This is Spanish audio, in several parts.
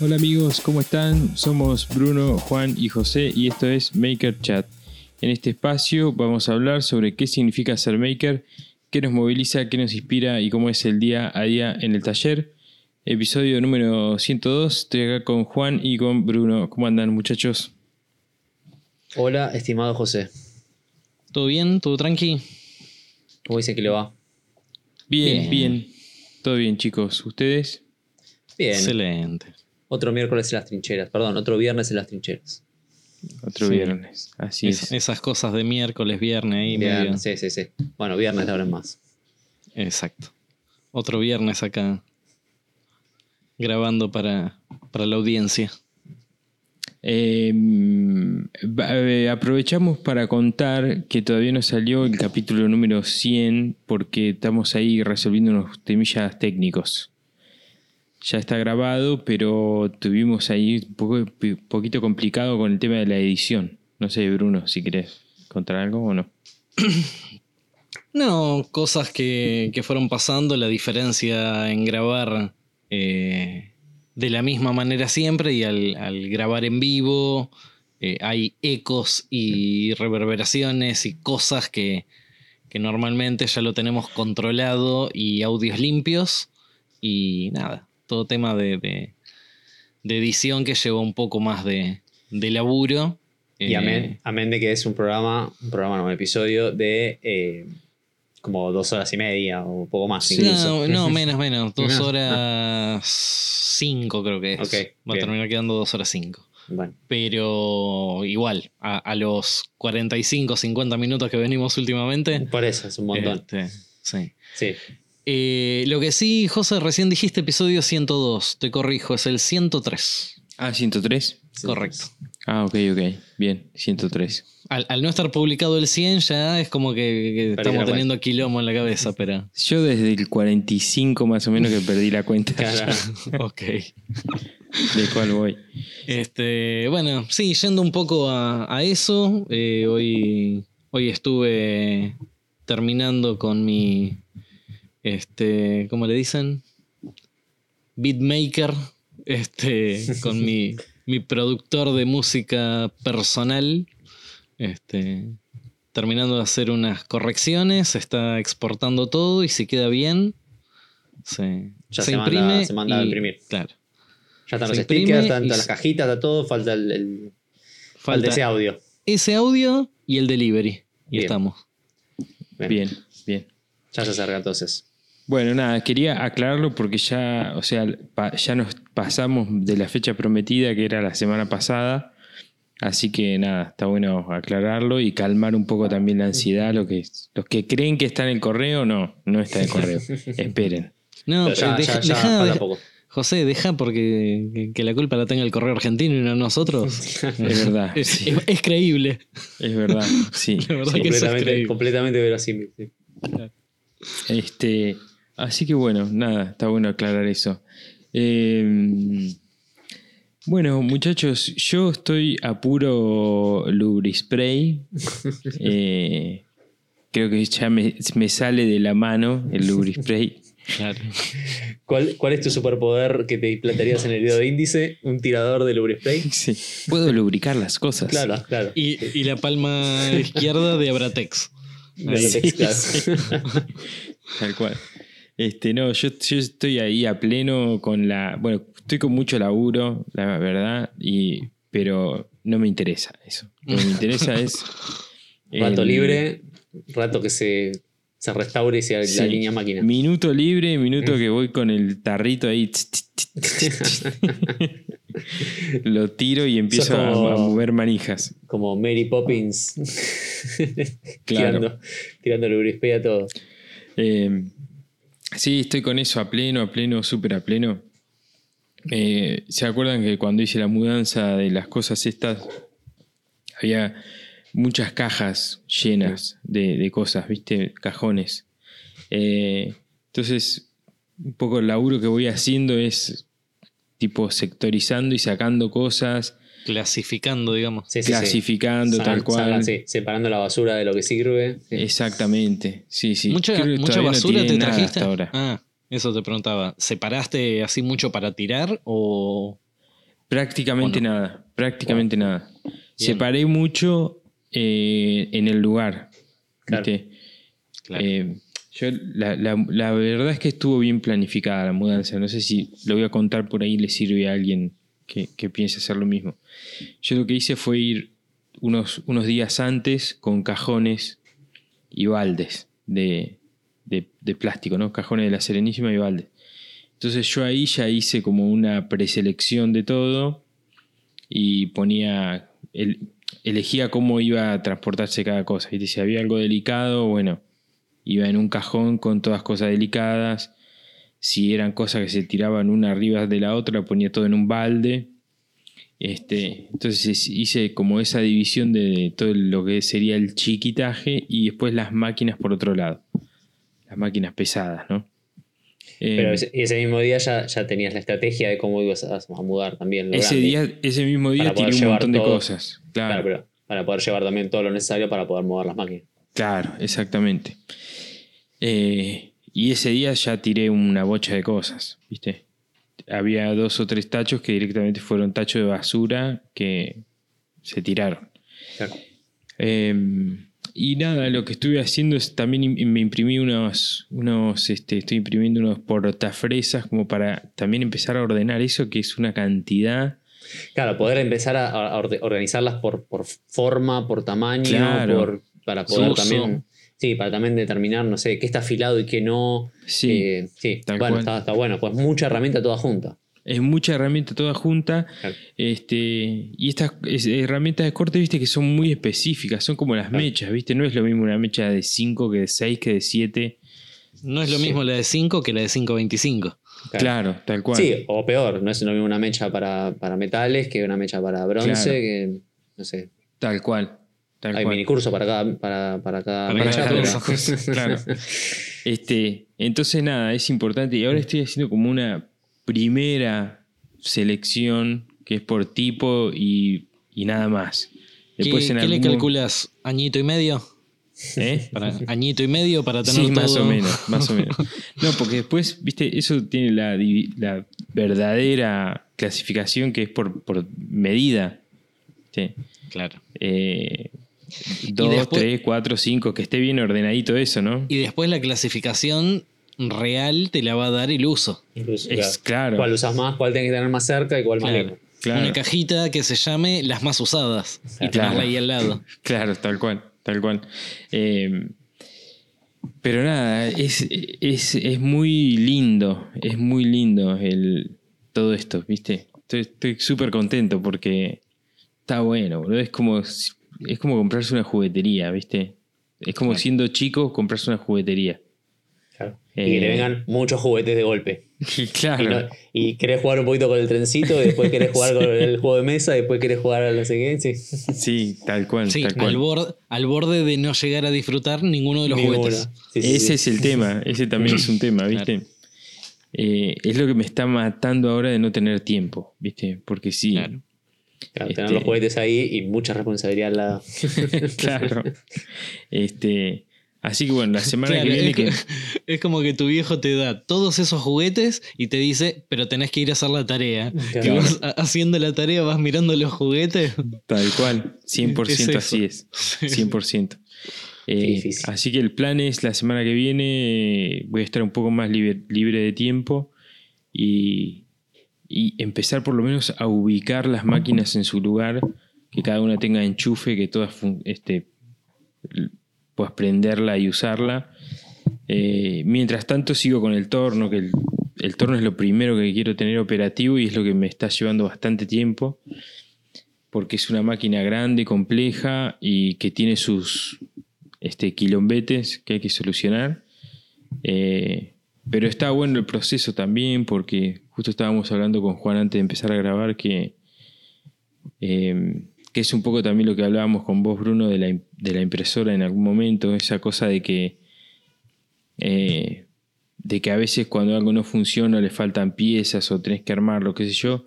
Hola amigos, ¿cómo están? Somos Bruno, Juan y José y esto es Maker Chat. En este espacio vamos a hablar sobre qué significa ser maker, qué nos moviliza, qué nos inspira y cómo es el día a día en el taller. Episodio número 102, estoy acá con Juan y con Bruno. ¿Cómo andan muchachos? Hola, estimado José. ¿Todo bien? ¿Todo tranqui? ¿Cómo dice que le va? Bien, bien, Bien. Todo bien chicos, ¿ustedes? Bien. Excelente. Otro miércoles en las trincheras. Perdón, otro viernes en las trincheras. Otro Sí. viernes, así Es- es. esas cosas de miércoles, viernes ahí medio. Viernes, sí, sí, sí. Bueno, viernes de ahora en más. Exacto. Otro viernes acá. Grabando para, para la audiencia. Eh, va- eh, aprovechamos para contar que todavía no salió el capítulo número 100 porque estamos ahí resolviendo unos temillas técnicos. Ya está grabado, pero tuvimos ahí un poco, poquito complicado con el tema de la edición. No sé, Bruno, si querés contar algo o no. No, cosas que, que fueron pasando, la diferencia en grabar eh, de la misma manera siempre y al, al grabar en vivo eh, hay ecos y reverberaciones y cosas que, que normalmente ya lo tenemos controlado y audios limpios y nada, todo tema de, de- de edición que lleva un poco más de, de laburo. Y Eh, amén, amén de que es un programa, un programa, no, un episodio de eh, como dos horas y media o un poco más incluso. No, no, menos, menos. Dos No. horas cinco creo que es. Va a terminar quedando dos horas cinco. Bueno, Pero igual, a, a los 45, 50 minutos que venimos últimamente. por eso es un montón. este, sí. Sí. Eh, lo que sí, José, recién dijiste episodio 102. Te corrijo, es el 103. Ah, 103. Correcto. Ah, ok, ok. Bien, 103. Al, al no estar publicado el 100 ya es como que, estamos cuenta. teniendo quilombo en la cabeza, pero... Yo desde el 45 más o menos que perdí la cuenta ok. de cuál voy. Este, bueno, sí, yendo un poco a, a eso, eh, hoy, hoy estuve terminando con mi, este, ¿cómo le dicen? Beatmaker, este, con mi, mi productor de música personal, este, terminando de hacer unas correcciones, está exportando todo y si queda bien, se, Ya se se manda- imprime. se manda a imprimir. Claro. Ya están Se los imprime stickers, están las cajitas, está todo, falta el, el- falta ese audio. ese audio y el delivery. Y Bien. estamos. Bien, bien. Ya se acerca entonces. Bueno, nada, quería aclararlo porque ya, o sea, pa- ya nos pasamos de la fecha prometida que era la semana pasada. Así que nada, está bueno aclararlo y calmar un poco también la ansiedad. Lo que, los que creen que está en el correo, no, no está en el correo. Esperen. No, ya, deja, ya, ya deja- falta deja- poco. José, deja porque que, que la culpa la tenga el correo argentino y no nosotros. Es verdad, es, sí, es- es creíble. es verdad. Sí, La verdad sí. que eso es completamente, completamente verosímil. sí. Este, así que bueno, nada, está bueno aclarar eso. Eh, bueno, muchachos, yo estoy a puro lubrispray. Eh, creo que ya me, me sale de la mano el lubrispray. Claro. ¿Cuál, ¿Cuál es tu superpoder que te implantarías en el dedo índice? ¿Un tirador de lubrispray? Sí, puedo lubricar las cosas. Claro, claro. Y, y la palma izquierda de Abratex. Vertex, claro. Tal cual. Este, no, yo, yo estoy ahí a pleno con la. Bueno, estoy con mucho laburo, la verdad, y, pero no me interesa eso. Lo que me interesa es. Rato el- libre, rato que se, se restaure y se sí, alinea máquina. Minuto libre, minuto que voy con el tarrito ahí. Lo tiro y empiezo como- a, mover manijas. Como Mary Poppins Claro. tirando, tirando a todo. Eh, sí, estoy con eso a pleno, a pleno, súper a pleno. Eh, ¿Se acuerdan que cuando hice la mudanza de las cosas estas, había muchas cajas llenas de, de cosas, ¿viste? Cajones. Eh, entonces, un poco el laburo que voy haciendo es tipo sectorizando y sacando cosas, Clasificando, digamos. Sí, sí, sí. clasificando tal cual. separando la basura de lo que sirve. Exactamente, sí, sí. mucha mucha no basura te trajiste. hasta ahora. Ah, eso te preguntaba. ¿Separaste así mucho para tirar o, Prácticamente nada, prácticamente nada. Separé mucho eh, en el lugar. Claro. ¿viste? Claro. Eh, yo, la, la- la verdad es que estuvo bien planificada la mudanza. No sé si lo voy a contar por ahí y le sirve a alguien que, que piense hacer lo mismo. Yo lo que hice fue ir unos, unos días antes con cajones y baldes de, de- plástico, ¿no? Cajones de la Serenísima y baldes. Entonces yo ahí ya hice como una preselección de todo y ponía, el- elegía cómo iba a transportarse cada cosa. Y si había algo delicado, bueno, iba en un cajón con todas cosas delicadas. Si eran cosas que se tiraban una arriba de la otra, ponía todo en un balde. Este, entonces hice como esa división de todo lo que sería el chiquitaje y después las máquinas por otro lado. Las máquinas pesadas, ¿no? Pero ese, y ese mismo día ya, ya tenías la estrategia de cómo ibas a, mudar también. lo ese, grande. día, ese mismo día tiré un montón de cosas. Claro, Claro, pero para poder llevar también todo lo necesario para poder mover las máquinas. Claro, exactamente. Eh, y ese día ya tiré una bocha de cosas, ¿viste? Había dos o tres tachos que directamente fueron tachos de basura que se tiraron. Claro. Eh, y nada, lo que estuve haciendo es también me imprimí unos, unos este, estoy imprimiendo unos portafresas como para también empezar a ordenar eso, que es una cantidad. Claro, poder empezar a, organizarlas por, por forma, por tamaño, Claro. por, para poder Uso. también. Sí, para también determinar, no sé, qué está afilado y qué no. Sí, Eh, sí. tal bueno, cual. está, está bueno. Pues mucha herramienta toda junta. es mucha herramienta toda junta. Claro. Este, y estas es- herramientas de corte, viste, que son muy específicas, son como las Claro. mechas, viste, no es lo mismo una mecha de 5 que de 6 que de 7. No es lo Sí. mismo la de 5 que la de 525. Claro, tal cual. Sí, o peor, no es lo mismo una mecha para, para metales que una mecha para bronce, Claro. que no sé. Tal cual. Tal Hay cual. minicurso para cada, para, para cada Para cada cosa. Claro. Este, entonces nada, es importante. Y ahora estoy haciendo como una primera selección que es por tipo y, y nada más. ¿Qué, Después en qué le calculas? ¿Añito y medio? ¿Eh? Para, ¿Añito y medio para tener Sí, más todo? o menos, más o menos. No, porque después, viste, eso tiene la, la verdadera clasificación que es por, por medida. ¿sí? Claro. Eh, dos, después- tres, cuatro, cinco, que esté bien ordenadito eso, ¿no? Y después la clasificación real te la va a dar el uso. Incluso, Es claro. Cuál usas más, cuál tenés que tener más cerca y cuál más Claro. lejos. Claro. Una cajita que se llame las más usadas y Claro. tenerla ahí al lado. Claro, tal cual, tal cual. Eh, pero nada, es, es, es muy lindo, es muy lindo el, todo esto, ¿viste? Estoy estoy súper contento porque está bueno, boludo. Es como, es como comprarse una juguetería, ¿viste? Es como siendo chico comprarse una juguetería. Claro. Y que Eh. vengan muchos juguetes de golpe. Y Y, claro, no- y querés jugar un poquito con el trencito, y después querés jugar con el juego de mesa, y después querés jugar a sé qué. Sí. sí, tal cual, Sí, tal cual. al, borde, al borde de no llegar a disfrutar ninguno de los juguetes. Ese sí. es el tema, ese también es un tema, ¿viste? Eh, es lo que me está matando ahora de no tener tiempo, ¿viste? Porque sí, Claro. Claro, tener este- los juguetes ahí y mucha responsabilidad al lado. claro. Este, así que bueno, la semana Claro, que viene es, que... co- es como que tu viejo te da todos esos juguetes y te dice, pero tenés que ir a hacer la tarea. Y Claro. vas haciendo la tarea, vas mirando los juguetes. Tal cual, 100% Es así es, 100%. Eh, así que el plan es la semana que viene eh, voy a estar un poco más libre, libre de tiempo y, y empezar por lo menos a ubicar las máquinas en su lugar, que cada una tenga enchufe, que todas este, puedas prenderla y usarla. Eh, mientras tanto sigo con el torno, que el, el torno es lo primero que quiero tener operativo y es lo que me está llevando bastante tiempo porque es una máquina grande, compleja y que tiene sus este, quilombetes que hay que solucionar. Eh, pero está bueno el proceso también porque justo estábamos hablando con Juan antes de empezar a grabar que, eh, que es un poco también lo que hablábamos con vos, Bruno, de la, de la impresora en algún momento, esa cosa de que, eh, de que a veces cuando algo no funciona le faltan piezas o tenés que armarlo, qué sé yo.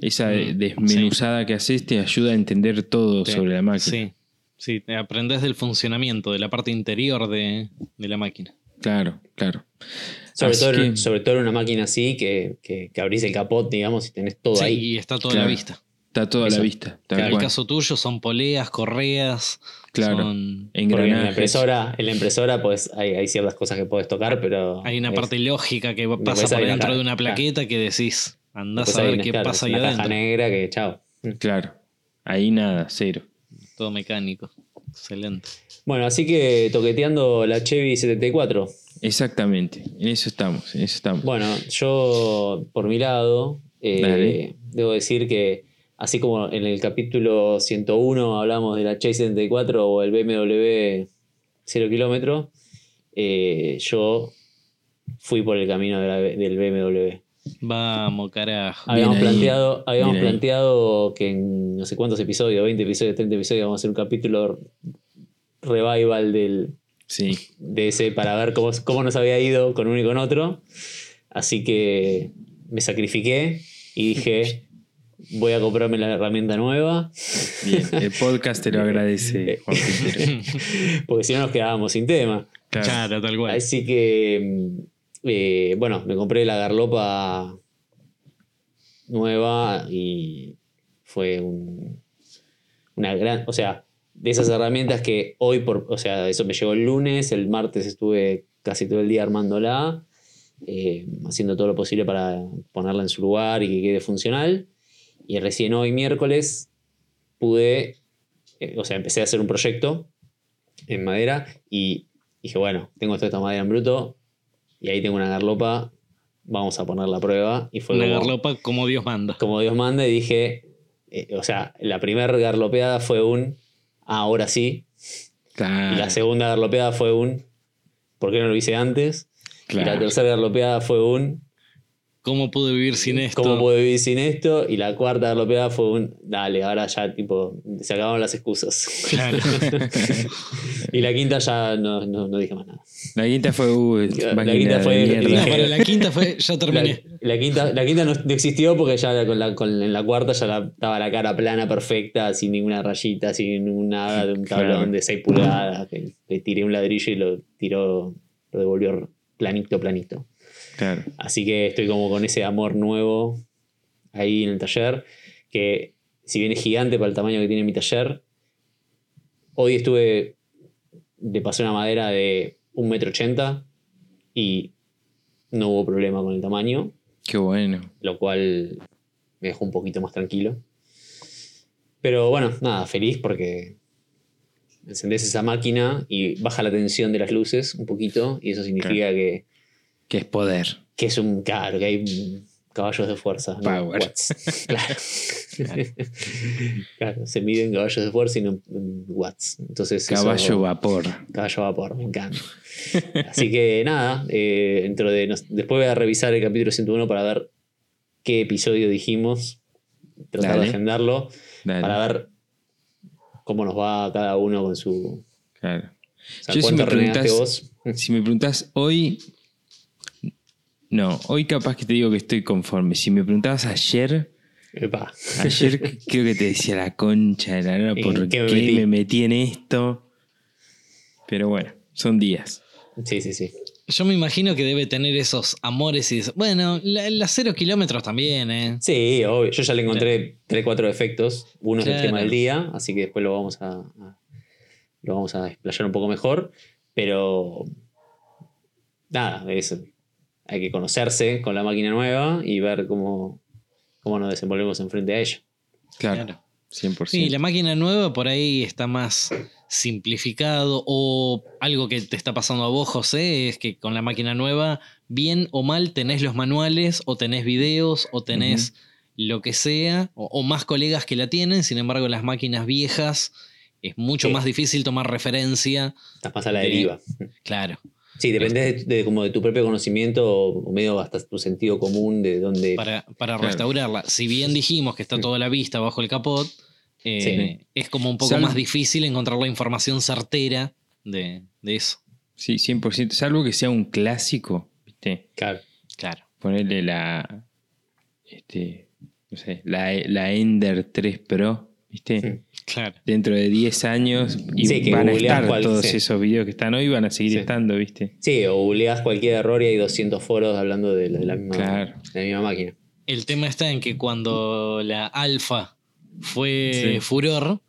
Esa Mm, desmenuzada que haces te ayuda a entender todo sobre la máquina. Sí, sí, te aprendes del funcionamiento, de la parte interior de, de la máquina. Claro, claro. Sobre, todo, que- sobre todo en una máquina así, que, que, que abrís el capot, digamos, y tenés todo Sí, ahí. y está toda Claro. la vista. Está todo a Eso. la vista. Claro, En el caso tuyo son poleas, correas, Claro. son- en la impresora, en la impresora pues hay, hay ciertas cosas que puedes tocar, pero. hay una es- parte lógica que pasa por dentro de una claro. plaqueta que decís, andás después a ver qué claro, pasa ahí una caja adentro. negra que chao. Claro. Ahí nada, cero. Todo mecánico. Excelente. Bueno, así que toqueteando la Chevy 74. Exactamente. En eso estamos. En eso estamos. Bueno, yo por mi lado, eh, debo decir que así como en el capítulo 101 hablamos de la Chevy 74 o el BMW 0 kilómetro, eh, yo fui por el camino de la- del BMW. Vamos, carajo. Habíamos, Bien ahí, planteado, habíamos bien ahí. planteado que en no sé cuántos episodios, 20 episodios, 30 episodios, vamos a hacer un capítulo revival del, Sí. de ese para ver cómo, cómo nos había ido con uno y con otro. Así que me sacrifiqué y dije, voy a comprarme la herramienta nueva, Bien. El podcast te lo agradece, Juan Quintero. porque si no nos quedábamos sin tema. Claro. Claro, tal cual. Así que, mm, eh, bueno, me compré la garlopa nueva y fue un- una gran, o sea, de esas herramientas que hoy, por, o sea, eso me llegó el lunes, el martes estuve casi todo el día armándola, eh, haciendo todo lo posible para ponerla en su lugar y que quede funcional. Y recién hoy, miércoles, pude, eh, o sea, empecé a hacer un proyecto en madera y dije, bueno, tengo toda esta madera en bruto y ahí tengo una garlopa, vamos a poner la prueba. Y fue Una como, garlopa como Dios manda. como Dios manda y dije, eh, o sea, la primera garlopeada fue un, "Ah, ahora sí, Claro. y la segunda garlopeada fue un, ¿por qué no lo hice antes? Y la tercera garlopeada fue un, ¿Cómo pude vivir sin esto? ¿cómo puedo vivir sin esto? Y la cuarta garlopeada fue un, dale, ahora ya tipo, se acabaron las excusas. Claro. y la quinta ya no, no, no dije más nada. La quinta fue. Uh, La quinta fue-. No, la quinta fue, ya terminé. la quinta, la quinta no, no existió porque ya con la, con- en la cuarta ya la- estaba la cara plana, perfecta, sin ninguna rayita, sin ningún nada, de un tablón Claro. de 6 pulgadas. Que le tiré un ladrillo y lo tiró, lo devolvió planito, planito. Claro. Así que estoy como con ese amor nuevo ahí en el taller, que si bien es gigante para el tamaño que tiene mi taller, hoy estuve, le pasé una madera de 1,80 m y no hubo problema con el tamaño, Qué bueno. lo cual me dejó un poquito más tranquilo. Pero bueno, nada, feliz porque encendés esa máquina y baja la tensión de las luces un poquito y eso significa que Que es poder. que es un claro, que hay mm, caballos de fuerza. no Power. watts. Claro. Claro, se mide en caballos de fuerza y no en watts. Entonces, eso- Caballo vapor. caballo vapor, me encanta. Así que nada, eh, dentro de nos- después voy a revisar el capítulo 101 para ver qué episodio dijimos, tratar Dale. de agendarlo, Dale. para ver cómo nos va cada uno con su... Claro. O sea, Yo si ¿Cuánto me preguntás- vos? Si me preguntas hoy. No, hoy capaz que te digo que estoy conforme. Si me preguntabas ayer, Epa. ayer creo que te decía la concha de la ¿En por qué qué me me metí? metí? en esto. Pero bueno, son días. Sí, sí, sí. Yo me imagino que debe tener esos amores y dice, bueno, la, la cero kilómetros también, ¿eh? Sí, obvio. Yo ya le encontré 3, 4 defectos. Uno es el Claro. tema del día, así que después lo vamos a, a- lo vamos a explayar un poco mejor. Pero nada, es, hay que conocerse con la máquina nueva y ver cómo, cómo nos desenvolvemos enfrente a ella. Claro, Claro. 100%. Sí, la máquina nueva por ahí está más simplificado o algo que te está pasando a vos, José, es que con la máquina nueva, bien o mal, tenés los manuales o tenés videos o tenés lo que sea, o, o más colegas que la tienen, sin embargo las máquinas viejas es mucho Sí. más difícil tomar referencia, Estás más a la deriva. claro. Sí, depende de, de como de tu propio conocimiento o medio hasta tu sentido común de dónde. para, para Claro. restaurarla. Si bien dijimos que está toda la vista bajo el capot, eh, es como un poco más difícil encontrar la información certera de, de eso. Sí, 100%. Salvo que sea un clásico, ¿viste? Claro. Claro. Ponerle la. Este. No sé, la, la Ender 3 Pro. ¿Viste? Sí. Claro. Dentro de 10 años y Sí, que van a estar todos sí. esos videos que están hoy, van a seguir Sí. estando, ¿viste? Sí, o googleás cualquier error y hay 200 foros hablando de la, de la misma, Claro. de la misma máquina. El tema está en que cuando la alfa fue Sí. furor,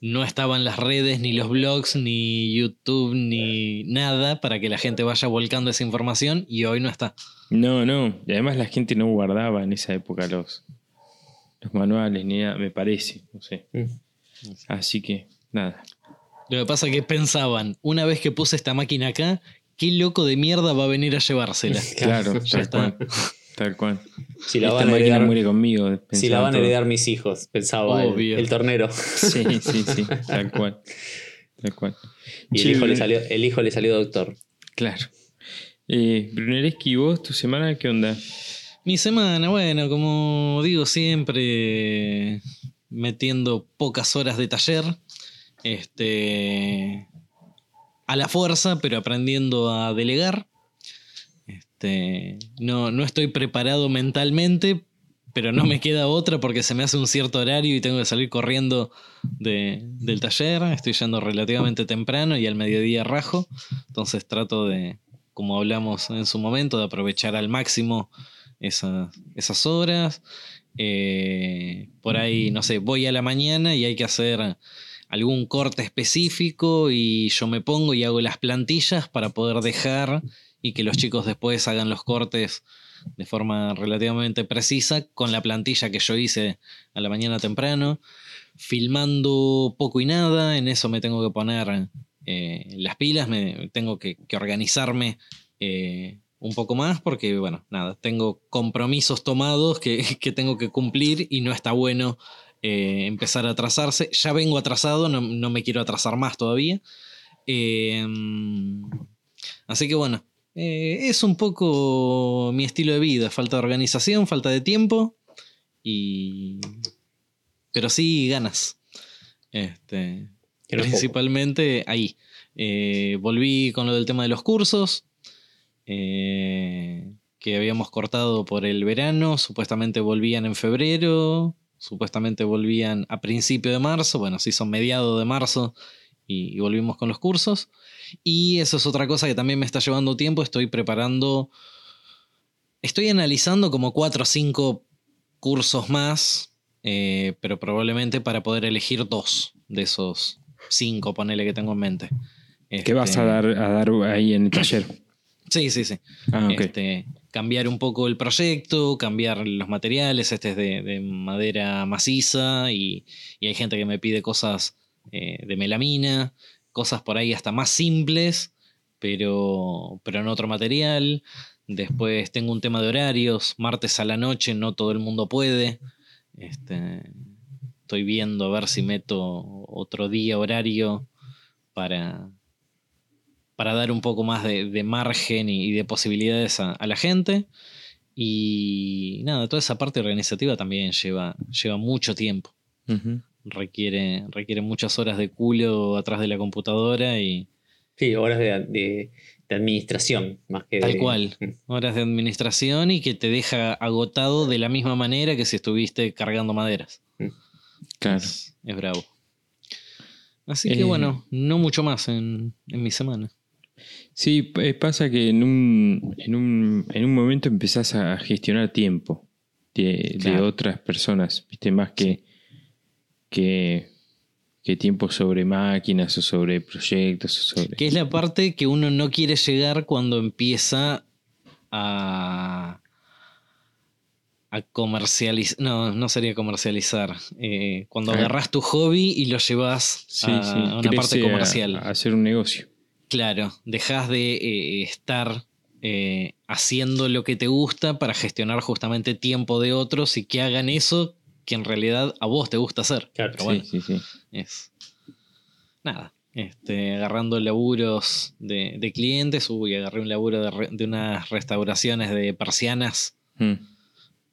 no estaban las redes, ni los blogs, ni YouTube, ni nada para que la gente vaya volcando esa información y hoy no está. No, no. Y además la gente no guardaba en esa época los, los manuales ni nada, me parece. No sé. Mm. Así que, nada. Lo que pasa es que pensaban, una vez que puse esta máquina acá, ¿qué loco de mierda va a venir a llevársela? Claro, ya tal está. cual. Tal cual. Si la Esta van a máquina heredar, muere conmigo. si la van a heredar mis hijos, pensaba el, Obvio. el tornero. Sí, sí, sí. Tal cual. Tal cual. Y el hijo, le salió, el hijo le salió doctor. Claro. Eh, Brunelleschi, ¿vos, tu semana, qué onda? Mi semana, bueno, como digo siempre, metiendo pocas horas de taller, este, a la fuerza, pero aprendiendo a delegar. Este, no, no estoy preparado mentalmente, pero no me queda otra porque se me hace un cierto horario y tengo que salir corriendo de- del taller. Estoy yendo relativamente temprano y al mediodía rajo, entonces trato de, como hablamos en su momento, de aprovechar al máximo esas, esas horas. Eh, por ahí, no sé, voy a la mañana y hay que hacer algún corte específico y yo me pongo y hago las plantillas para poder dejar y que los chicos después hagan los cortes de forma relativamente precisa con la plantilla que yo hice a la mañana temprano, filmando poco y nada, en eso me tengo que poner eh, las pilas, me tengo que, organizarme eh, un poco más porque, bueno, nada, tengo compromisos tomados que, que tengo que cumplir y no está bueno eh, empezar a atrasarse. Ya vengo atrasado, no, no me quiero atrasar más todavía. Eh, así que bueno, eh, es un poco mi estilo de vida, falta de organización, falta de tiempo y... Pero sí ganas. Este, poco. principalmente ahí. Eh, volví con lo del tema de los cursos, eh, que habíamos cortado por el verano, supuestamente volvían en febrero, supuestamente volvían a principio de marzo, bueno, sí son mediados de marzo y, y volvimos con los cursos. Y eso es otra cosa que también me está llevando tiempo, estoy preparando, estoy analizando como cuatro o cinco cursos más, eh, pero probablemente para poder elegir dos de esos cinco, ponele que tengo en mente. ¿Qué vas a Este, dar, a dar ahí en el taller? Sí, sí, sí. Ah. Este, cambiar un poco el proyecto, cambiar los materiales, este es de, de madera maciza y, y hay gente que me pide cosas eh, de melamina, cosas por ahí hasta más simples, pero, pero en otro material. Después tengo un tema de horarios, martes a la noche no todo el mundo puede. Este, estoy viendo a ver si meto otro día horario para, para dar un poco más de, de margen y, y de posibilidades a, a la gente. Y nada, toda esa parte organizativa también lleva, lleva mucho tiempo. Requiere, requiere muchas horas de culo atrás de la computadora y Sí, horas de, de- de administración, más que tal de- cual. Horas de administración y que te deja agotado de la misma manera que si estuviste cargando maderas. Claro. Es, es bravo. Así Eh, que bueno, no mucho más en, en mi semana. Sí, eh, pasa que en un, en un, en un momento empezás a gestionar tiempo de, otras personas, ¿viste? Más que, que, que tiempo sobre máquinas o sobre proyectos o sobre... Que es la parte que uno no quiere llegar cuando empieza a. a comercializar. No, no sería comercializar. Eh, cuando agarras tu hobby y lo llevas Sí, a, sí, a una crece parte comercial. A, hacer un negocio. Claro, dejas de eh, estar eh, haciendo lo que te gusta para gestionar justamente tiempo de otros y que hagan eso que en realidad a vos te gusta hacer. Claro, Pero bueno, Sí, sí, sí. es nada. Este, agarrando laburos de, de clientes. Uy, agarré un laburo de, re- de unas restauraciones de persianas. Mm.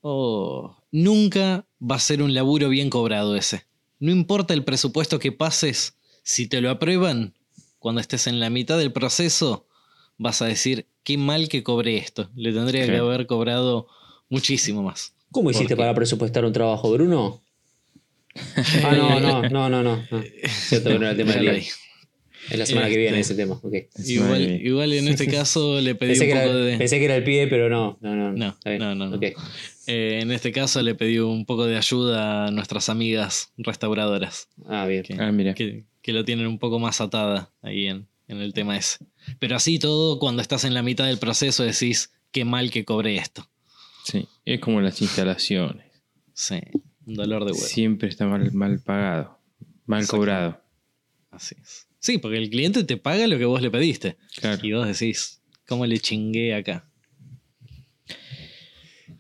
Oh, nunca va a ser un laburo bien cobrado ese. No importa el presupuesto que pases, si te lo aprueban, cuando estés en la mitad del proceso, vas a decir, qué mal que cobré esto. Le tendría que haber cobrado muchísimo más. ¿Cómo hiciste Porque- para presupuestar un trabajo, Bruno? Ah, no, no, no, no, no. no. Cierto que no era el tema del día. Es la semana que viene Este. ese tema. Igual, igual en este caso le pedí Pensé un que, poco era, de. pensé que era el pie, pero no. No, no. No, no, no, no. Ok. eh, en este caso le pedí un poco de ayuda a nuestras amigas restauradoras. Ah, bien. Que, Ah, mira. que, que lo tienen un poco más atada ahí en, en el tema ese. Pero así todo, cuando estás en la mitad del proceso decís, qué mal que cobré esto. Sí, es como las instalaciones. Sí, un dolor de huevo. Siempre está mal, mal pagado, mal Exacto. cobrado. Así es. Sí, porque el cliente te paga lo que vos le pediste. Claro. Y vos decís, ¿cómo le chingué acá?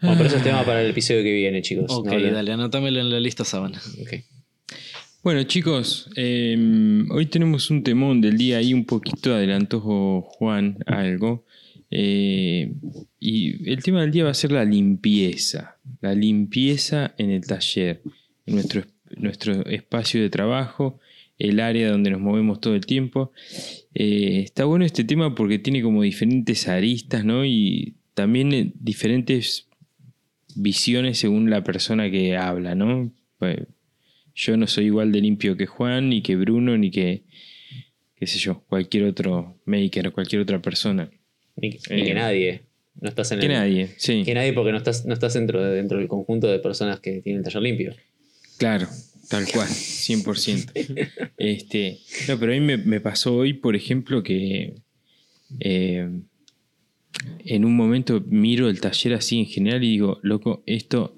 Bueno, pero eso es tema para el episodio que viene, chicos. Ok, No dale, anótamelo en la lista sábana. Ok. Bueno, chicos, eh, hoy tenemos un temón del día ahí, un poquito adelantó Juan algo. eh, y el tema del día va a ser la limpieza. La limpieza en el taller, nuestro, nuestro espacio de trabajo, el área donde nos movemos todo el tiempo. Eh, está bueno este tema porque tiene como diferentes aristas, ¿no? Y también eh, diferentes visiones según la persona que habla, ¿no? Yo no soy igual de limpio que Juan, ni que Bruno, ni que, qué sé yo, cualquier otro maker, cualquier otra persona. Ni, ni que Eh, nadie. No estás en Que el- nadie, sí. Que nadie porque no estás, no estás dentro, de- dentro del conjunto de personas que tienen el taller limpio. Claro, tal cual, 100%. este, no, pero a mí me, me pasó hoy, por ejemplo, que eh, en un momento miro el taller así en general y digo, loco, esto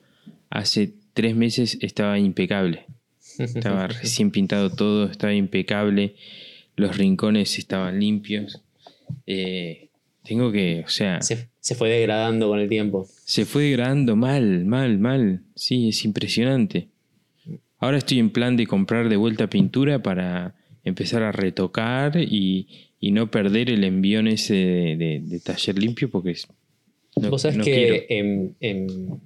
hace tres meses estaba impecable. Estaba recién pintado todo, estaba impecable, los rincones estaban limpios. Eh, tengo que, o sea, se, se, se fue degradando con el tiempo. fue degradando mal, mal, mal. Sí, es impresionante. Ahora estoy en plan de comprar de vuelta pintura para empezar a retocar y, y no perder el envión ese de, de- de taller limpio porque es- no, Vos sabés no que en, en-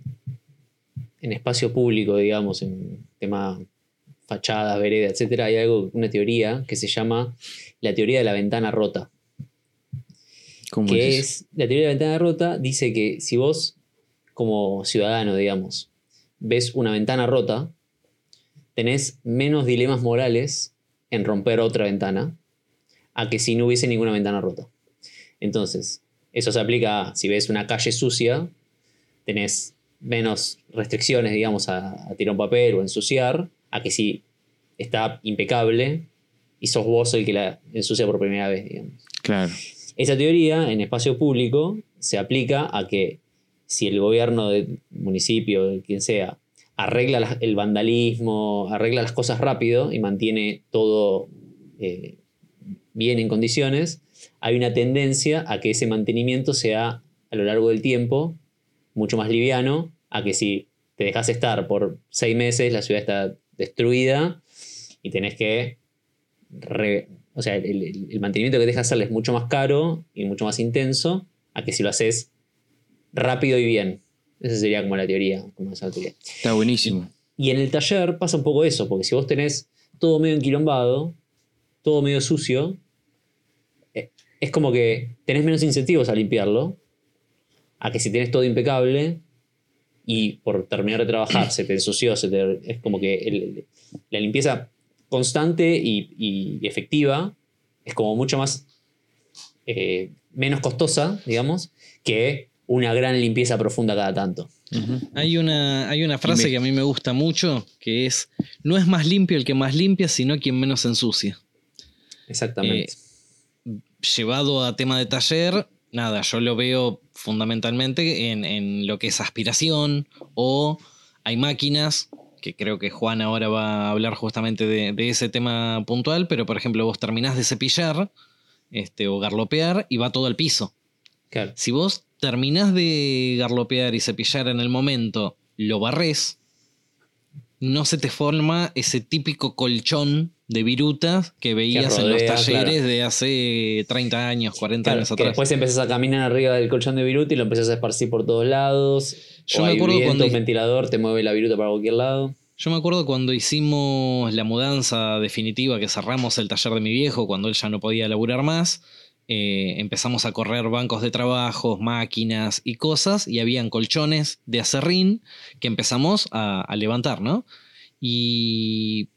en espacio público, digamos, en tema fachadas, vereda, etcétera, hay algo, una teoría que se llama la teoría de la ventana rota. ¿Cómo que es la teoría de la ventana rota dice que si vos como ciudadano, digamos, ves una ventana rota, tenés menos dilemas morales en romper otra ventana a que si no hubiese ninguna ventana rota. Entonces, eso se aplica a si ves una calle sucia, tenés menos restricciones, digamos, a, a tirar un papel o ensuciar, a que si está impecable y sos vos el que la ensucia por primera vez, digamos. Claro. Esa teoría en espacio público se aplica a que si el gobierno del municipio, de quien sea, arregla el vandalismo, arregla las cosas rápido y mantiene todo eh, bien en condiciones, hay una tendencia a que ese mantenimiento sea a lo largo del tiempo mucho más liviano, a que si te dejas estar por seis meses, la ciudad está destruida y tenés que re- o sea, el, mantenimiento que te deja hacerle es mucho más caro y mucho más intenso a que si lo haces rápido y bien. Esa sería como la teoría, como esa teoría. Está buenísimo. Y en el taller pasa un poco eso, porque si vos tenés todo medio enquilombado, todo medio sucio, eh, es como que tenés menos incentivos a limpiarlo, a que si tenés todo impecable y por terminar de trabajar se te ensució, se te- es como que el- la limpieza constante y, y efectiva es como mucho más eh, menos costosa, digamos, que una gran limpieza profunda cada tanto. Hay una, hay una frase me- que a mí me gusta mucho, que es, no es más limpio el que más limpia, sino quien menos ensucia. Exactamente. Llevado a tema de taller, nada, yo lo veo fundamentalmente en, en lo que es aspiración o hay máquinas, que creo que Juan ahora va a hablar justamente de, de ese tema puntual, pero por ejemplo vos terminás de cepillar este, o garlopear y va todo al piso. claro. Si vos terminás de garlopear y cepillar en el momento, lo barres, no se te forma ese típico colchón de virutas que veías en los talleres claro. de hace 30 años, 40 Claro, años que atrás. después empezás a caminar arriba del colchón de viruta y lo empezás a esparcir por todos lados. Yo o me hay acuerdo viento, cuando- un ventilador te mueve la viruta para cualquier lado. Yo me acuerdo cuando hicimos la mudanza definitiva, que cerramos el taller de mi viejo, cuando él ya no podía laburar más, eh, empezamos a correr bancos de trabajo, máquinas y cosas, y habían colchones de acerrín que empezamos a, a levantar, ¿no? Y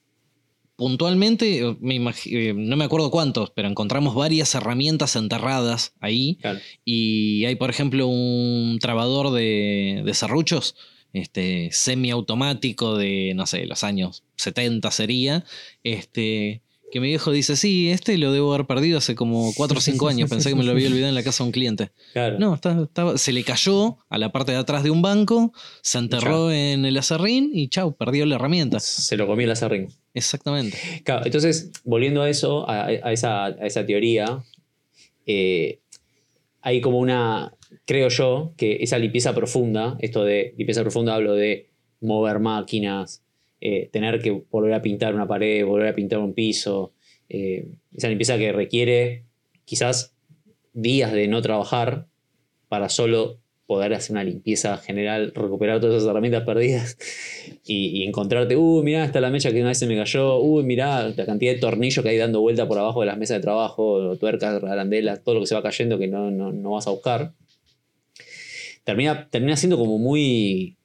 puntualmente, eh, me eh, no me acuerdo cuántos, pero encontramos varias herramientas enterradas ahí. Claro. Y hay, por ejemplo, un trabador de, de serruchos, este, semiautomático de, no sé, los años 70 sería, este, que mi viejo dice, sí, este lo debo haber perdido hace como 4 o 5 años, pensé que me lo había olvidado en la casa de un cliente. Claro. No, está- se le cayó a la parte de atrás de un banco, se enterró en el acerrín y chau, perdió la herramienta. Se lo comió el acerrín. Exactamente. Entonces, volviendo a eso, a, a esa, a esa teoría, eh, hay como una, creo yo, que esa limpieza profunda, esto de limpieza profunda hablo de mover máquinas, eh, tener que volver a pintar una pared, volver a pintar un piso, eh, esa limpieza que requiere quizás días de no trabajar para solo poder hacer una limpieza general, recuperar todas esas herramientas perdidas y, encontrarte, uy, mirá, está la mecha que una vez se me cayó, uy, mirá la cantidad de tornillos que hay dando vuelta por abajo de las mesas de trabajo, tuercas, arandelas, todo lo que se va cayendo que no, no, no vas a buscar. Termina, termina siendo como muy,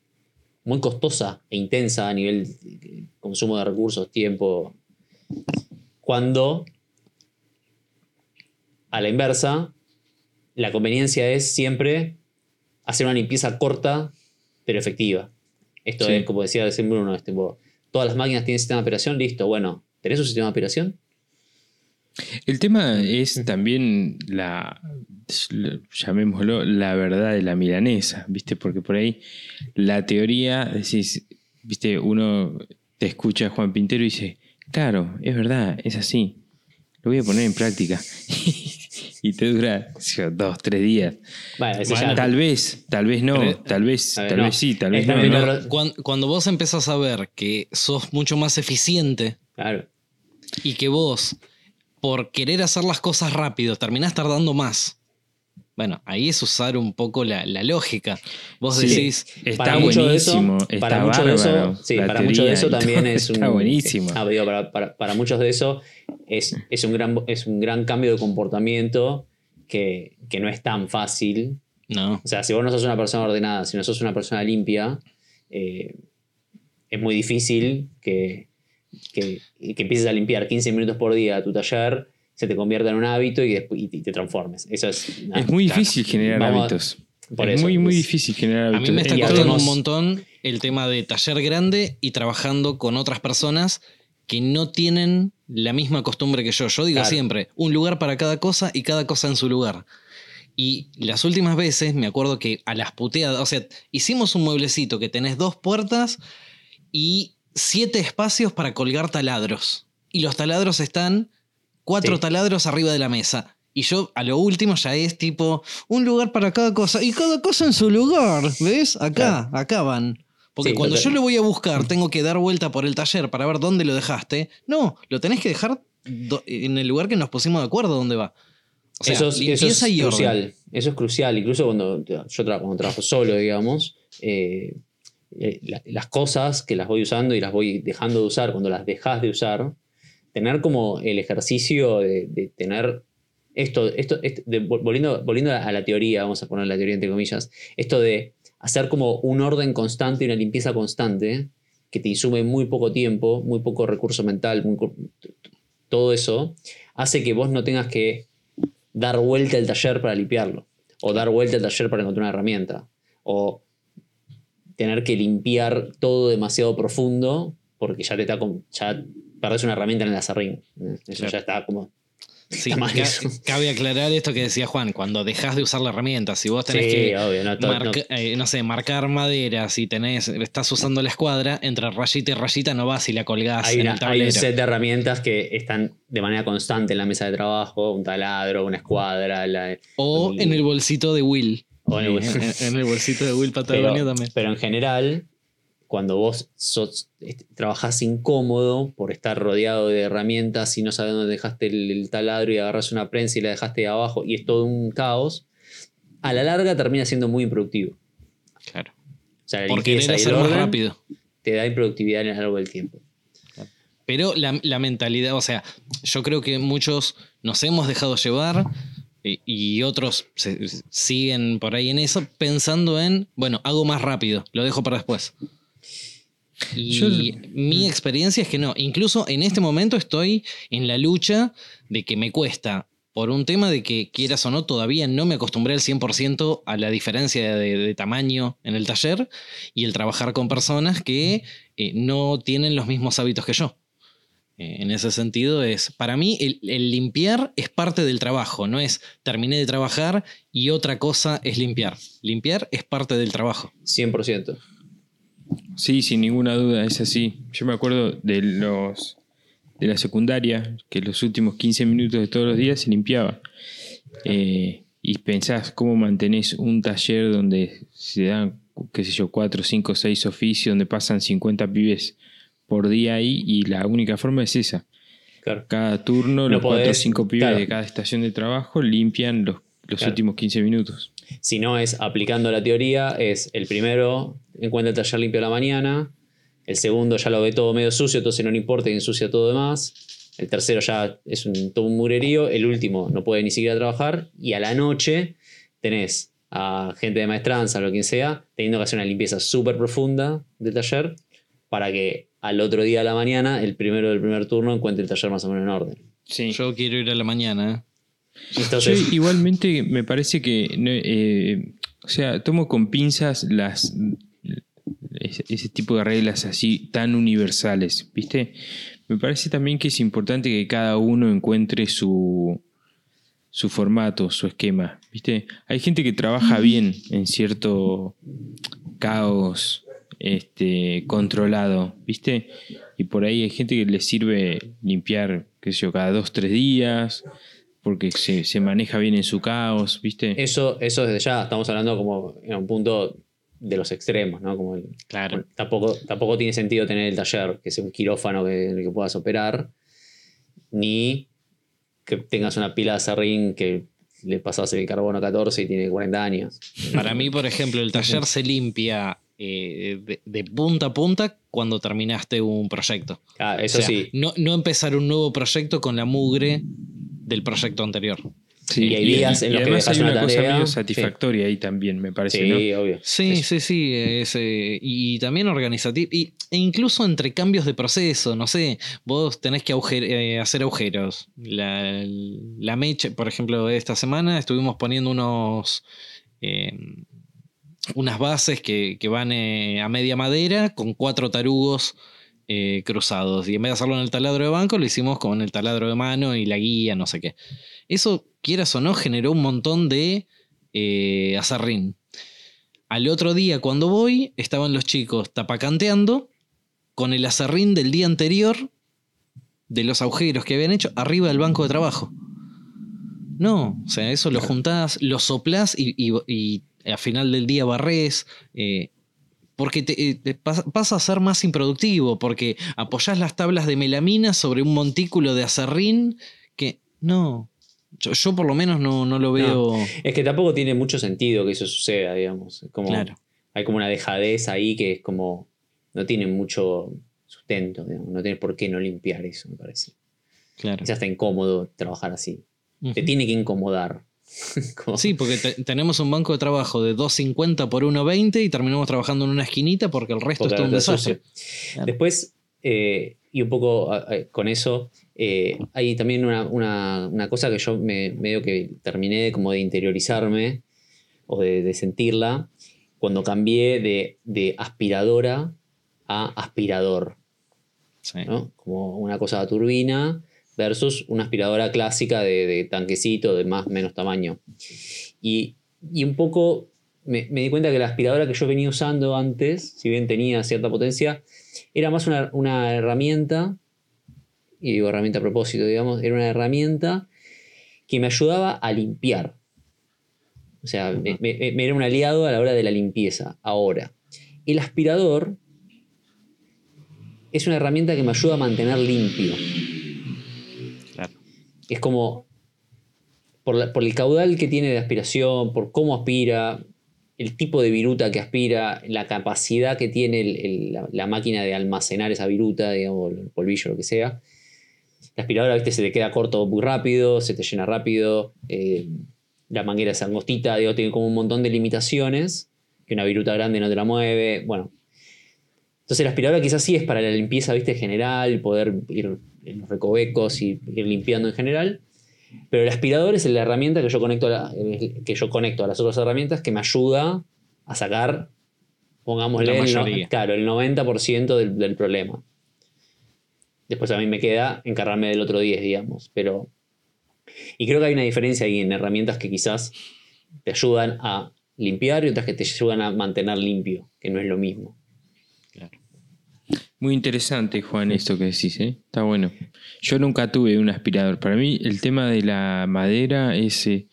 muy costosa e intensa a nivel de consumo de recursos, tiempo. Cuando, a la inversa, la conveniencia es siempre hacer una limpieza corta pero efectiva. Esto Sí. es, como decía siempre Bruno, es tipo, todas las máquinas tienen sistema de operación, listo, bueno, ¿tenés un sistema de operación? El tema es también la, llamémoslo, la verdad de la milanesa, ¿viste? Porque por ahí la teoría, decís, ¿viste? Uno te escucha a Juan Pintero y dice, claro, es verdad, es así, lo voy a poner en práctica. y te dura dos, tres días. Bueno, ese Bueno, ya- Tal vez, tal vez no, Pero- tal vez, A ver, tal no. vez sí, tal vez Está no. pero- Cuan- Cuando, vos empezás a ver que sos mucho más eficiente Claro. y que vos, por querer hacer las cosas rápido, terminás tardando más. Bueno, ahí es usar un poco la, la lógica. Vos Sí. decís, Está Para mucho de eso- buenísimo, para mucho de eso- sí, para mucho de eso también todo, es un. Está buenísimo. Ah, digo, para, para- para muchos de eso es, es, un gran, es un gran cambio de comportamiento que, que no es tan fácil. no, O sea, si vos no sos una persona ordenada, si no sos una persona limpia, eh, es muy difícil que, que, que empieces a limpiar 15 minutos por día tu taller, se te convierta en un hábito y, después, y te transformes. Eso es. Es muy claro. difícil generar Vamos a- hábitos. por es eso, muy, muy es- difícil generar a hábitos. mí me está Y costando un montón el tema de taller grande y trabajando con otras personas que no tienen la misma costumbre que yo. Yo digo Claro. siempre, un lugar para cada cosa y cada cosa en su lugar. Y las últimas veces me acuerdo que a las puteadas, o sea, hicimos un mueblecito que tenés dos puertas y siete espacios para colgar taladros. Y los taladros están cuatro Sí. taladros arriba de la mesa. Y yo a lo último ya es tipo un lugar para cada cosa. Y cada cosa en su lugar. ¿Ves? Acá, acá van. Porque Sí, cuando yo lo voy a buscar, tengo que dar vuelta por el taller para ver dónde lo dejaste. No, lo tenés que dejar en el lugar que nos pusimos de acuerdo dónde va. O sea, eso es, eso es y orden. crucial. Eso es crucial. Incluso cuando yo tra- cuando trabajo solo, digamos, eh, eh, la- las cosas que las voy usando y las voy dejando de usar, cuando las dejas de usar, tener como el ejercicio de, tener esto, esto, de- vol- volviendo, volviendo a la teoría, vamos a poner la teoría entre comillas, esto de hacer como un orden constante y una limpieza constante que te insume muy poco tiempo, muy poco recurso mental, todo eso, hace que vos no tengas que dar vuelta al taller para limpiarlo, o dar vuelta al taller para encontrar una herramienta, o tener que limpiar todo demasiado profundo porque ya te está ya perdés una herramienta en el acerrín. Eso Claro. ya está como Sí, ca- eso. cabe aclarar esto que decía Juan, cuando dejas de usar la herramienta, si vos tenés Sí, que obvio, no, to- no- eh, no sé, marcar madera, si tenés, estás usando la escuadra, entre rayita y rayita no vas y la colgás hay, en una- el hay tablero. un set de herramientas que están de manera constante en la mesa de trabajo, un taladro, una escuadra, la- O en el bolsito de Will. o en el- en, en el bolsito de Will pero, Patagonia también. pero en general, cuando vos sos, trabajás incómodo por estar rodeado de herramientas y no sabes dónde dejaste el, el taladro y agarras una prensa y la dejaste abajo y es todo un caos, a la larga termina siendo muy improductivo. Claro. O sea, la Por limpieza querer y el hacer más rápido. te da improductividad a lo largo del tiempo. Pero la, la mentalidad, o sea, yo creo que muchos nos hemos dejado llevar y, y otros se- siguen por ahí en eso, pensando en, bueno, hago más rápido, lo dejo para después. Y Yo- mi experiencia es que no. Incluso en este momento estoy en la lucha de que me cuesta. Por un tema de que, quieras o no, todavía no me acostumbré al 100% a la diferencia de, de tamaño en el taller y el trabajar con personas que eh, no tienen los mismos hábitos que yo. Eh, en ese sentido, es para mí el, el limpiar es parte del trabajo, no es terminé de trabajar y otra cosa es limpiar. Limpiar es parte del trabajo. 100%. Sí, sin ninguna duda, es así. Yo me acuerdo de los de la secundaria, que los últimos 15 minutos de todos los días se limpiaba. Eh, y pensás cómo mantenés un taller donde se dan, qué sé yo, 4, 5, 6 oficios, donde pasan 50 pibes por día ahí, y la única forma es esa. Claro. Cada turno, No los 4 o podés, 5 pibes claro. de cada estación de trabajo limpian los, los Claro. últimos 15 minutos. Si no es aplicando la teoría, es el primero encuentra el taller limpio a la mañana, el segundo ya lo ve todo medio sucio, entonces no le importa y ensucia todo demás. El tercero ya es un, todo un murerío, el último no puede ni siquiera trabajar y a la noche tenés a gente de maestranza o lo que sea, teniendo que hacer una limpieza súper profunda del taller para que al otro día a la mañana el primero del primer turno encuentre el taller más o menos en orden. Sí. Yo quiero ir a la mañana. Entonces, Yo igualmente me parece que, eh, o sea, tomo con pinzas las ese, ese tipo de reglas así tan universales, ¿viste? Me parece también que es importante que cada uno encuentre su, su formato, su esquema, ¿viste? Hay gente que trabaja bien en cierto caos este, controlado, ¿viste? Y por ahí hay gente que le sirve limpiar, qué sé yo, cada dos, tres días, porque se, se maneja bien en su caos, ¿viste? Eso, eso desde ya, estamos hablando como en un punto de los extremos, ¿no? Como el- Claro. tampoco, tampoco tiene sentido tener el taller, que sea un quirófano que, en el que puedas operar, ni que tengas una pila de serrín que le pasas el carbono 14 y tiene 40 años. Para mí, por ejemplo, el taller se limpia eh, de, de punta a punta cuando terminaste un proyecto. Ah, eso O sea, sí. No, no empezar un nuevo proyecto con la mugre del proyecto anterior. Sí, y hay días en los que además dejas hay una una cosa tarea, medio sí. satisfactoria ahí también, me parece, ¿no? Sí, obvio. Sí, Es- sí, sí. es, eh, y también organizativo. Y, e incluso entre cambios de proceso, no sé, vos tenés que agujer- eh, hacer agujeros. La, la mecha, por ejemplo, esta semana estuvimos poniendo unos. eh, unas bases que, que van eh, a media madera con cuatro tarugos eh, cruzados. Y en vez de hacerlo en el taladro de banco, lo hicimos con el taladro de mano y la guía, no sé qué. Eso, quieras o no, generó un montón de eh, acerrín. Al otro día, cuando voy, estaban los chicos tapacanteando con el acerrín del día anterior de los agujeros que habían hecho arriba del banco de trabajo. No, o sea, eso lo juntás, lo soplás y, y, y al final del día barrés. eh, porque te, eh, te pas- pasa a ser más improductivo, porque apoyás las tablas de melamina sobre un montículo de acerrín que no. Yo, yo por lo menos no, no lo veo. Es que tampoco tiene mucho sentido que eso suceda, digamos. Como, Claro. Hay como una dejadez ahí que es como. No tiene mucho sustento, digamos. No tienes por qué no limpiar eso, me parece. Claro. Es hasta incómodo trabajar así. Te tiene que incomodar. Sí, porque te- tenemos un banco de trabajo de 2.50 por 1.20 y terminamos trabajando en una esquinita porque el resto porque es todo un está desastre. Claro. Después, eh, y un poco con eso, eh, hay también una, una- una cosa que yo me medio que terminé de como de interiorizarme o de, de sentirla cuando cambié de, de aspiradora a aspirador. Sí. ¿no? Como una cosa de turbina versus una aspiradora clásica de, de tanquecito de más menos tamaño. Y, y un poco me, me di cuenta que la aspiradora que yo venía usando antes, si bien tenía cierta potencia, era más una, una herramienta, y digo herramienta a propósito, digamos, era una herramienta que me ayudaba a limpiar. O sea, me, me- me era un aliado a la hora de la limpieza. Ahora, el aspirador es una herramienta que me ayuda a mantener limpio. Es como, por, el caudal que tiene de aspiración, por cómo aspira, el tipo de viruta que aspira, la capacidad que tiene la, máquina de almacenar esa viruta, digamos, el polvillo, lo que sea. La aspiradora, viste, se te queda corto muy rápido, se te llena rápido, eh, la manguera es angostita, digo, tiene como un montón de limitaciones que una viruta grande no te la mueve. Bueno, Entonces la aspiradora quizás sí es para la limpieza, viste, general, poder ir en los recovecos y ir limpiando en general. Pero el aspirador es la herramienta que yo conecto a, la- que yo conecto a las otras herramientas que me ayuda a sacar, pongámosle, el, claro, el 90% del, del problema. Después a mí me queda encargarme del otro 10, digamos. Pero. Y creo que hay una diferencia ahí en herramientas que quizás te ayudan a limpiar y otras que te ayudan a mantener limpio, que no es lo mismo. Muy interesante, Juan, esto que decís, ¿eh? Está bueno. Yo nunca tuve un aspirador. Para mí, el tema de la madera es. eh,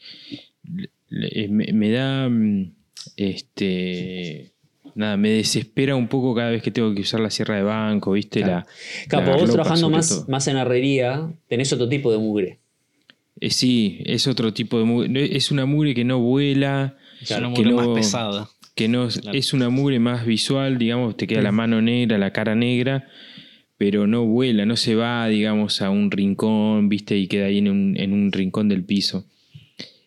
me, me da. mm, Este. Nada, me desespera un poco cada vez que tengo que usar la sierra de banco, ¿viste? Claro. La, Claro, la vos trabajando más, todo. más en herrería, tenés otro tipo de mugre. Eh, sí, es otro tipo de mugre. Es una mugre que no vuela, Es Claro, una que mugre no- más pesada. Que no es- Claro. es una mugre más visual, digamos, te queda la mano negra, la cara negra, pero no vuela, no se va, digamos, a un rincón, viste, y queda ahí en un, en un rincón del piso.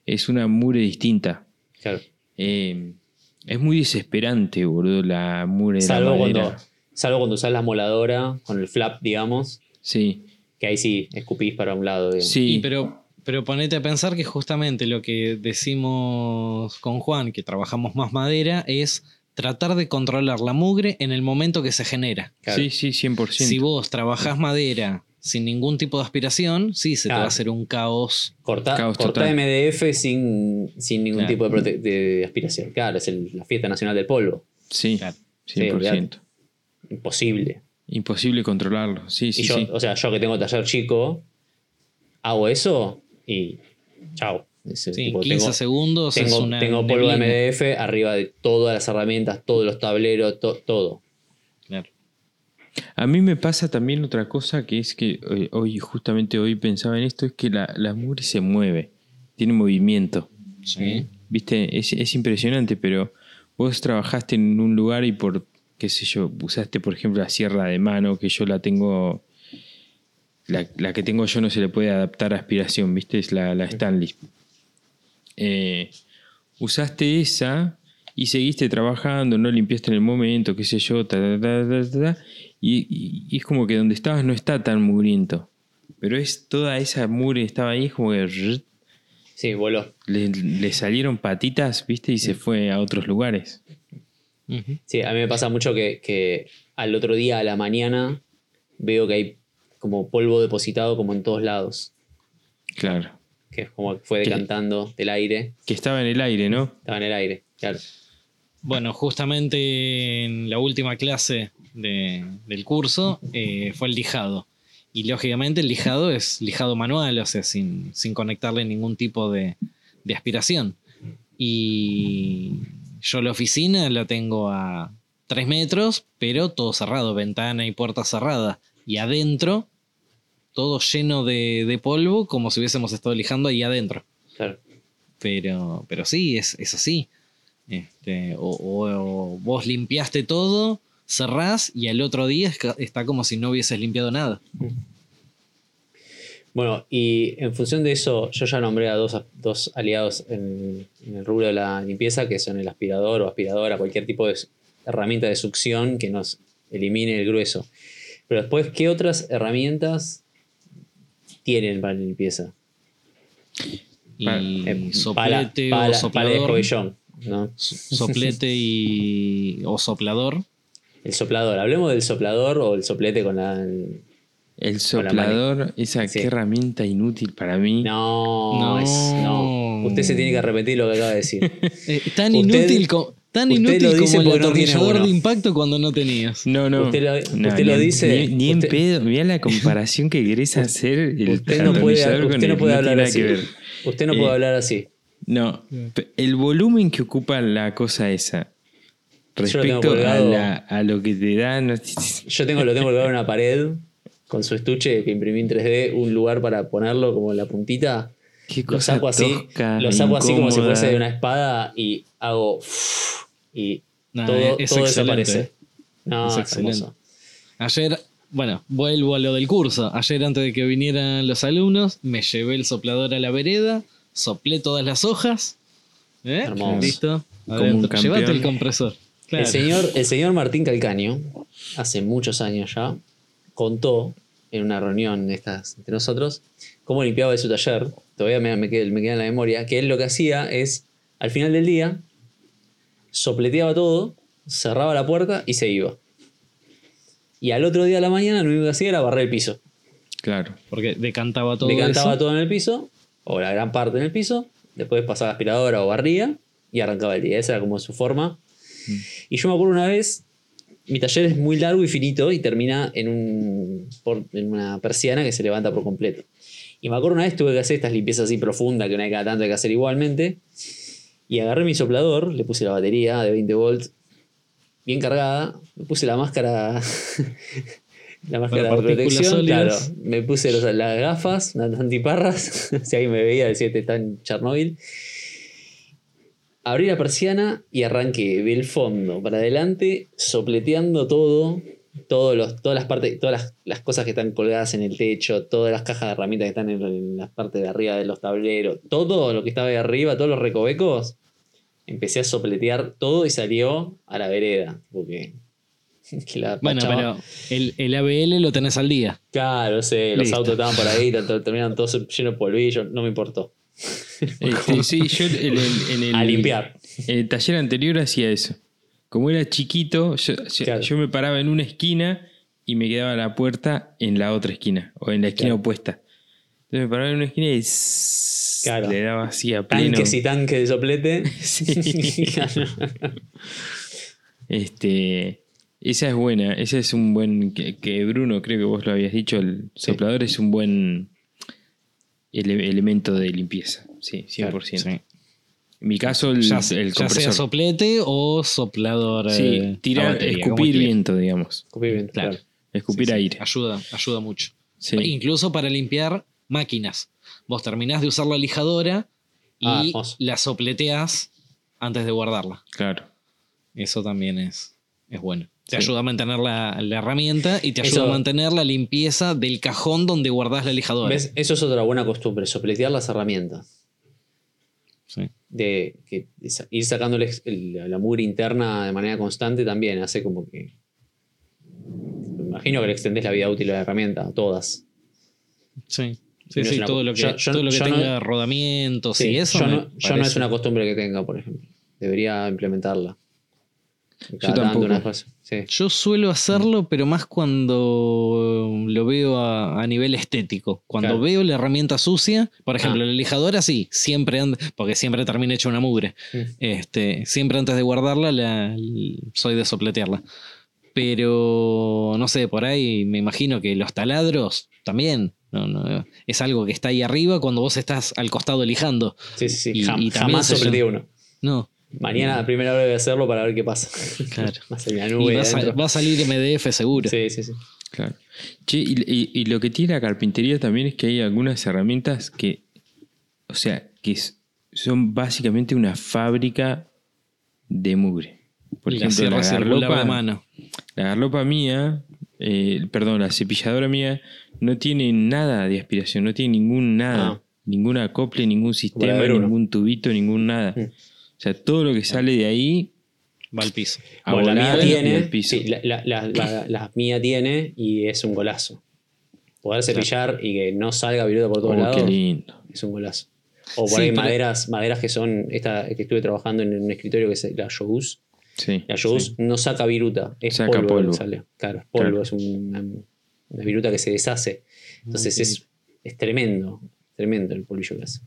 Es una mugre distinta. Claro. Eh, es muy desesperante, boludo, la mugre de Salvo la cuando, salvo cuando usás la moladora con el flap, digamos, Sí, que ahí sí escupís para un lado. digamos. sí. Y pero, pero ponete a pensar que justamente lo que decimos con Juan, que trabajamos más madera, es tratar de controlar la mugre en el momento que se genera. Claro. Sí, sí, 100%. Si vos trabajás madera sin ningún tipo de aspiración, sí, se te va a hacer un caos. Cortá, Caos. MDF sin, sin ningún Claro. tipo de, prote- de aspiración. Claro, es el- la fiesta nacional del polvo. Sí, Claro. 100%. Imposible. Imposible controlarlo. Sí, sí, y yo, sí. o sea, yo que tengo taller chico, hago eso y chao. Ese Sí, tipo, 15 tengo, segundos es tengo, una tengo polvo de. MDF arriba de todas las herramientas, todos los tableros, to- todo. Claro. A mí me pasa también otra cosa que es que eh, hoy, justamente hoy pensaba en esto, es que la, la mugre se mueve, tiene movimiento. Sí. Viste, es, es impresionante, pero vos trabajaste en un lugar y por, qué sé yo, usaste por ejemplo la sierra de mano, que yo la tengo, la, la que tengo yo no se le puede adaptar a aspiración, viste, es la, la Stanley. Eh, usaste esa y seguiste trabajando, no limpiaste en el momento, qué sé yo, ta, y, y- y es como que donde estabas no está tan mugriento. Pero es toda esa mugre que estaba ahí, es como que Sí, voló. le, le salieron patitas, viste, y se fue a otros lugares. Sí, a mí me pasa mucho que, que al otro día, a la mañana, veo que hay como polvo depositado como en todos lados. Claro. Que es como fue Que- decantando del aire. Que estaba en el aire, ¿no? Estaba en el aire, claro. Bueno, justamente en la última clase de- del curso eh, fue el lijado. Y lógicamente el lijado es lijado manual, o sea, sin, sin conectarle ningún tipo de, de aspiración. Y yo la oficina la tengo a 3 metros, pero todo cerrado, ventana y puerta cerrada. Y adentro, todo lleno de, de polvo, como si hubiésemos estado lijando ahí adentro. claro. Pero, pero sí, es, es así. Este, o, o- o vos limpiaste todo, cerrás y al otro día está como si no hubieses limpiado nada. Bueno, y en función de eso, yo ya nombré a dos, dos aliados en, en el rubro de la limpieza, que son el aspirador o aspiradora, cualquier tipo de herramienta de succión que nos elimine el grueso. Pero después, ¿qué otras herramientas tienen para la limpieza? Y Eh, soplete pala- pala- pala o de soplador. soplete y, o soplador. El soplador. Hablemos del soplador o el soplete con la. el- El Con la soplador, esa Sí. qué herramienta inútil para mí. No, No. es- no. Usted se tiene que repetir lo que acaba de decir. Eh, tan Usted- inútil, co- tan usted inútil lo dice como el no atornillador uno. de impacto cuando no tenías. No, no. Usted lo- No, usted ni lo en- dice- Ni, ni en pedo. Mira la comparación que querés hacer. El Usted no puede, usted no no hablar tiene así. Usted no Eh, puede hablar así. No, el volumen que ocupa la cosa esa Yo lo tengo respecto a, la- a lo que te da. no- Yo tengo, lo tengo colgado en una pared con su estuche que imprimí en 3D, un lugar para ponerlo como en la puntita. Qué Lo cosa saco así, tosca, lo saco así como si fuese de una espada y hago y Nah, todo, es todo desaparece. No, Es excelente. Ayer, bueno, vuelvo a lo del curso. Ayer antes de que vinieran los alumnos, me llevé el soplador a la vereda, soplé todas las hojas. ¿eh? Hermoso. Listo. Llévate el compresor. Claro. El, señor, el señor Martín Calcaño, hace muchos años ya, contó en una reunión de estas entre nosotros cómo limpiaba de su taller. Todavía me, me, queda, me queda en la memoria. Que él lo que hacía es, al final del día, sopleteaba todo, cerraba la puerta y se iba. Y al otro día de la mañana lo único que hacía era barrer el piso. Claro. Porque decantaba todo Decantaba eso. todo en el piso, o la gran parte en el piso, después pasaba aspiradora o barría y arrancaba el día. Esa era como su forma. Y yo me acuerdo una vez, mi taller es muy largo y finito y termina en, un, por- en una persiana que se levanta por completo. Y me acuerdo una vez tuve que hacer estas limpiezas así profundas que una vez cada tanto hay que hacer igualmente. Y agarré mi soplador, le puse la batería de 20 volts bien cargada, me puse la máscara la máscara de protección, claro, me puse los- las gafas, las antiparras, si alguien me veía decía este está en Chernobyl. Abrí la persiana y arranqué del fondo para adelante, sopleteando todo, todos los, todas las partes, todas las, las cosas que están colgadas en el techo, todas las cajas de herramientas que están en, en las partes de arriba de los tableros, todo lo que estaba ahí arriba, todos los recovecos, empecé a sopletear todo y salió a la vereda. Porque la Bueno, pero el, el ABL lo tenés al día. Claro, sé, los Listo. autos estaban por ahí, terminaron todos llenos de polvillo, no me importó. Este, sí, yo en el, en el- A limpiar. En el taller anterior hacía eso. Como era chiquito, yo, yo- Claro. yo me paraba en una esquina y me quedaba la puerta en la otra esquina, o en la esquina Claro. opuesta. Entonces me paraba en una esquina y Claro. le daba así a pleno. Tanques y tanques de soplete. Sí. Claro. Este, esa es buena, ese es un buen, que, que Bruno creo que vos lo habías dicho, el Sí. soplador es un buen ele- elemento de limpieza, sí, 100%. Sí. En mi caso el, Ya, el ya sea soplete o soplador. sí, eh, tirar, batería, como escupir viento, digamos. Escupí bien, Claro. claro. Escupir Sí, sí. aire. Ayuda, ayuda mucho. Sí. Incluso para limpiar máquinas. Vos terminás de usar la lijadora y Ah, la sopleteás antes de guardarla. Claro. Eso también es, es bueno. Te Sí. ayuda a mantener la, la herramienta y te ayuda Eso- a mantener la limpieza del cajón donde guardás la lijadora. ¿Ves? Eso es otra buena costumbre, sopletear las herramientas. Sí. De, que, de ir sacando el el- la mugre interna de manera constante también hace como que. Me imagino que le extendés la vida útil de la herramienta, a todas. Sí, sí, No sí, todo lo que, yo- yo- todo lo que no- tenga rodamientos Sí, y eso. yo, no, yo no es una costumbre que tenga, por ejemplo. Debería implementarla. Tanto, tampoco. una cosa. Sí. Yo suelo hacerlo, pero más cuando lo veo a, a nivel estético. Cuando Claro. veo la herramienta sucia, por ejemplo, Ah. la lijadora sí, siempre porque siempre termina hecha una mugre. Este, siempre antes de guardarla, la, soy de sopletearla. Pero no sé, por ahí me imagino que los taladros también. No, no, es algo que está ahí arriba cuando vos estás al costado lijando. Sí, sí, sí. Y- Jam- y también jamás sopleteé uno. No, Mañana a primera hora voy a hacerlo para ver qué pasa. Claro. La y va, a va salir MDF seguro. Sí, sí, sí. Claro. Che, y, y- y lo que tiene la carpintería también es que hay algunas herramientas que, o sea, que son básicamente una fábrica de mugre. Por Y ejemplo, la garlopa, mano. la garlopa mía, eh, perdón, la cepilladora mía, no tiene nada de aspiración, no tiene ningún nada, Ah. ningún acople, ningún sistema, ningún tubito, ningún nada. Mm. O sea, todo lo que sale de ahí Va al piso. a Bueno, la mía tiene. piso. sí, la, la- la- la- la mía tiene y es un golazo. Poder cepillar y que no salga viruta por todos Oh, lados qué lindo. es un golazo. O por Sí, ahí maderas, maderas que son. Esta que estuve trabajando en un escritorio que es la Shogus. Sí. La Shogus no saca viruta, es Saca polvo. polvo. sale. Claro, es polvo, Claro. es una, una viruta que se deshace. Entonces es, es tremendo, tremendo el polvillo que hace.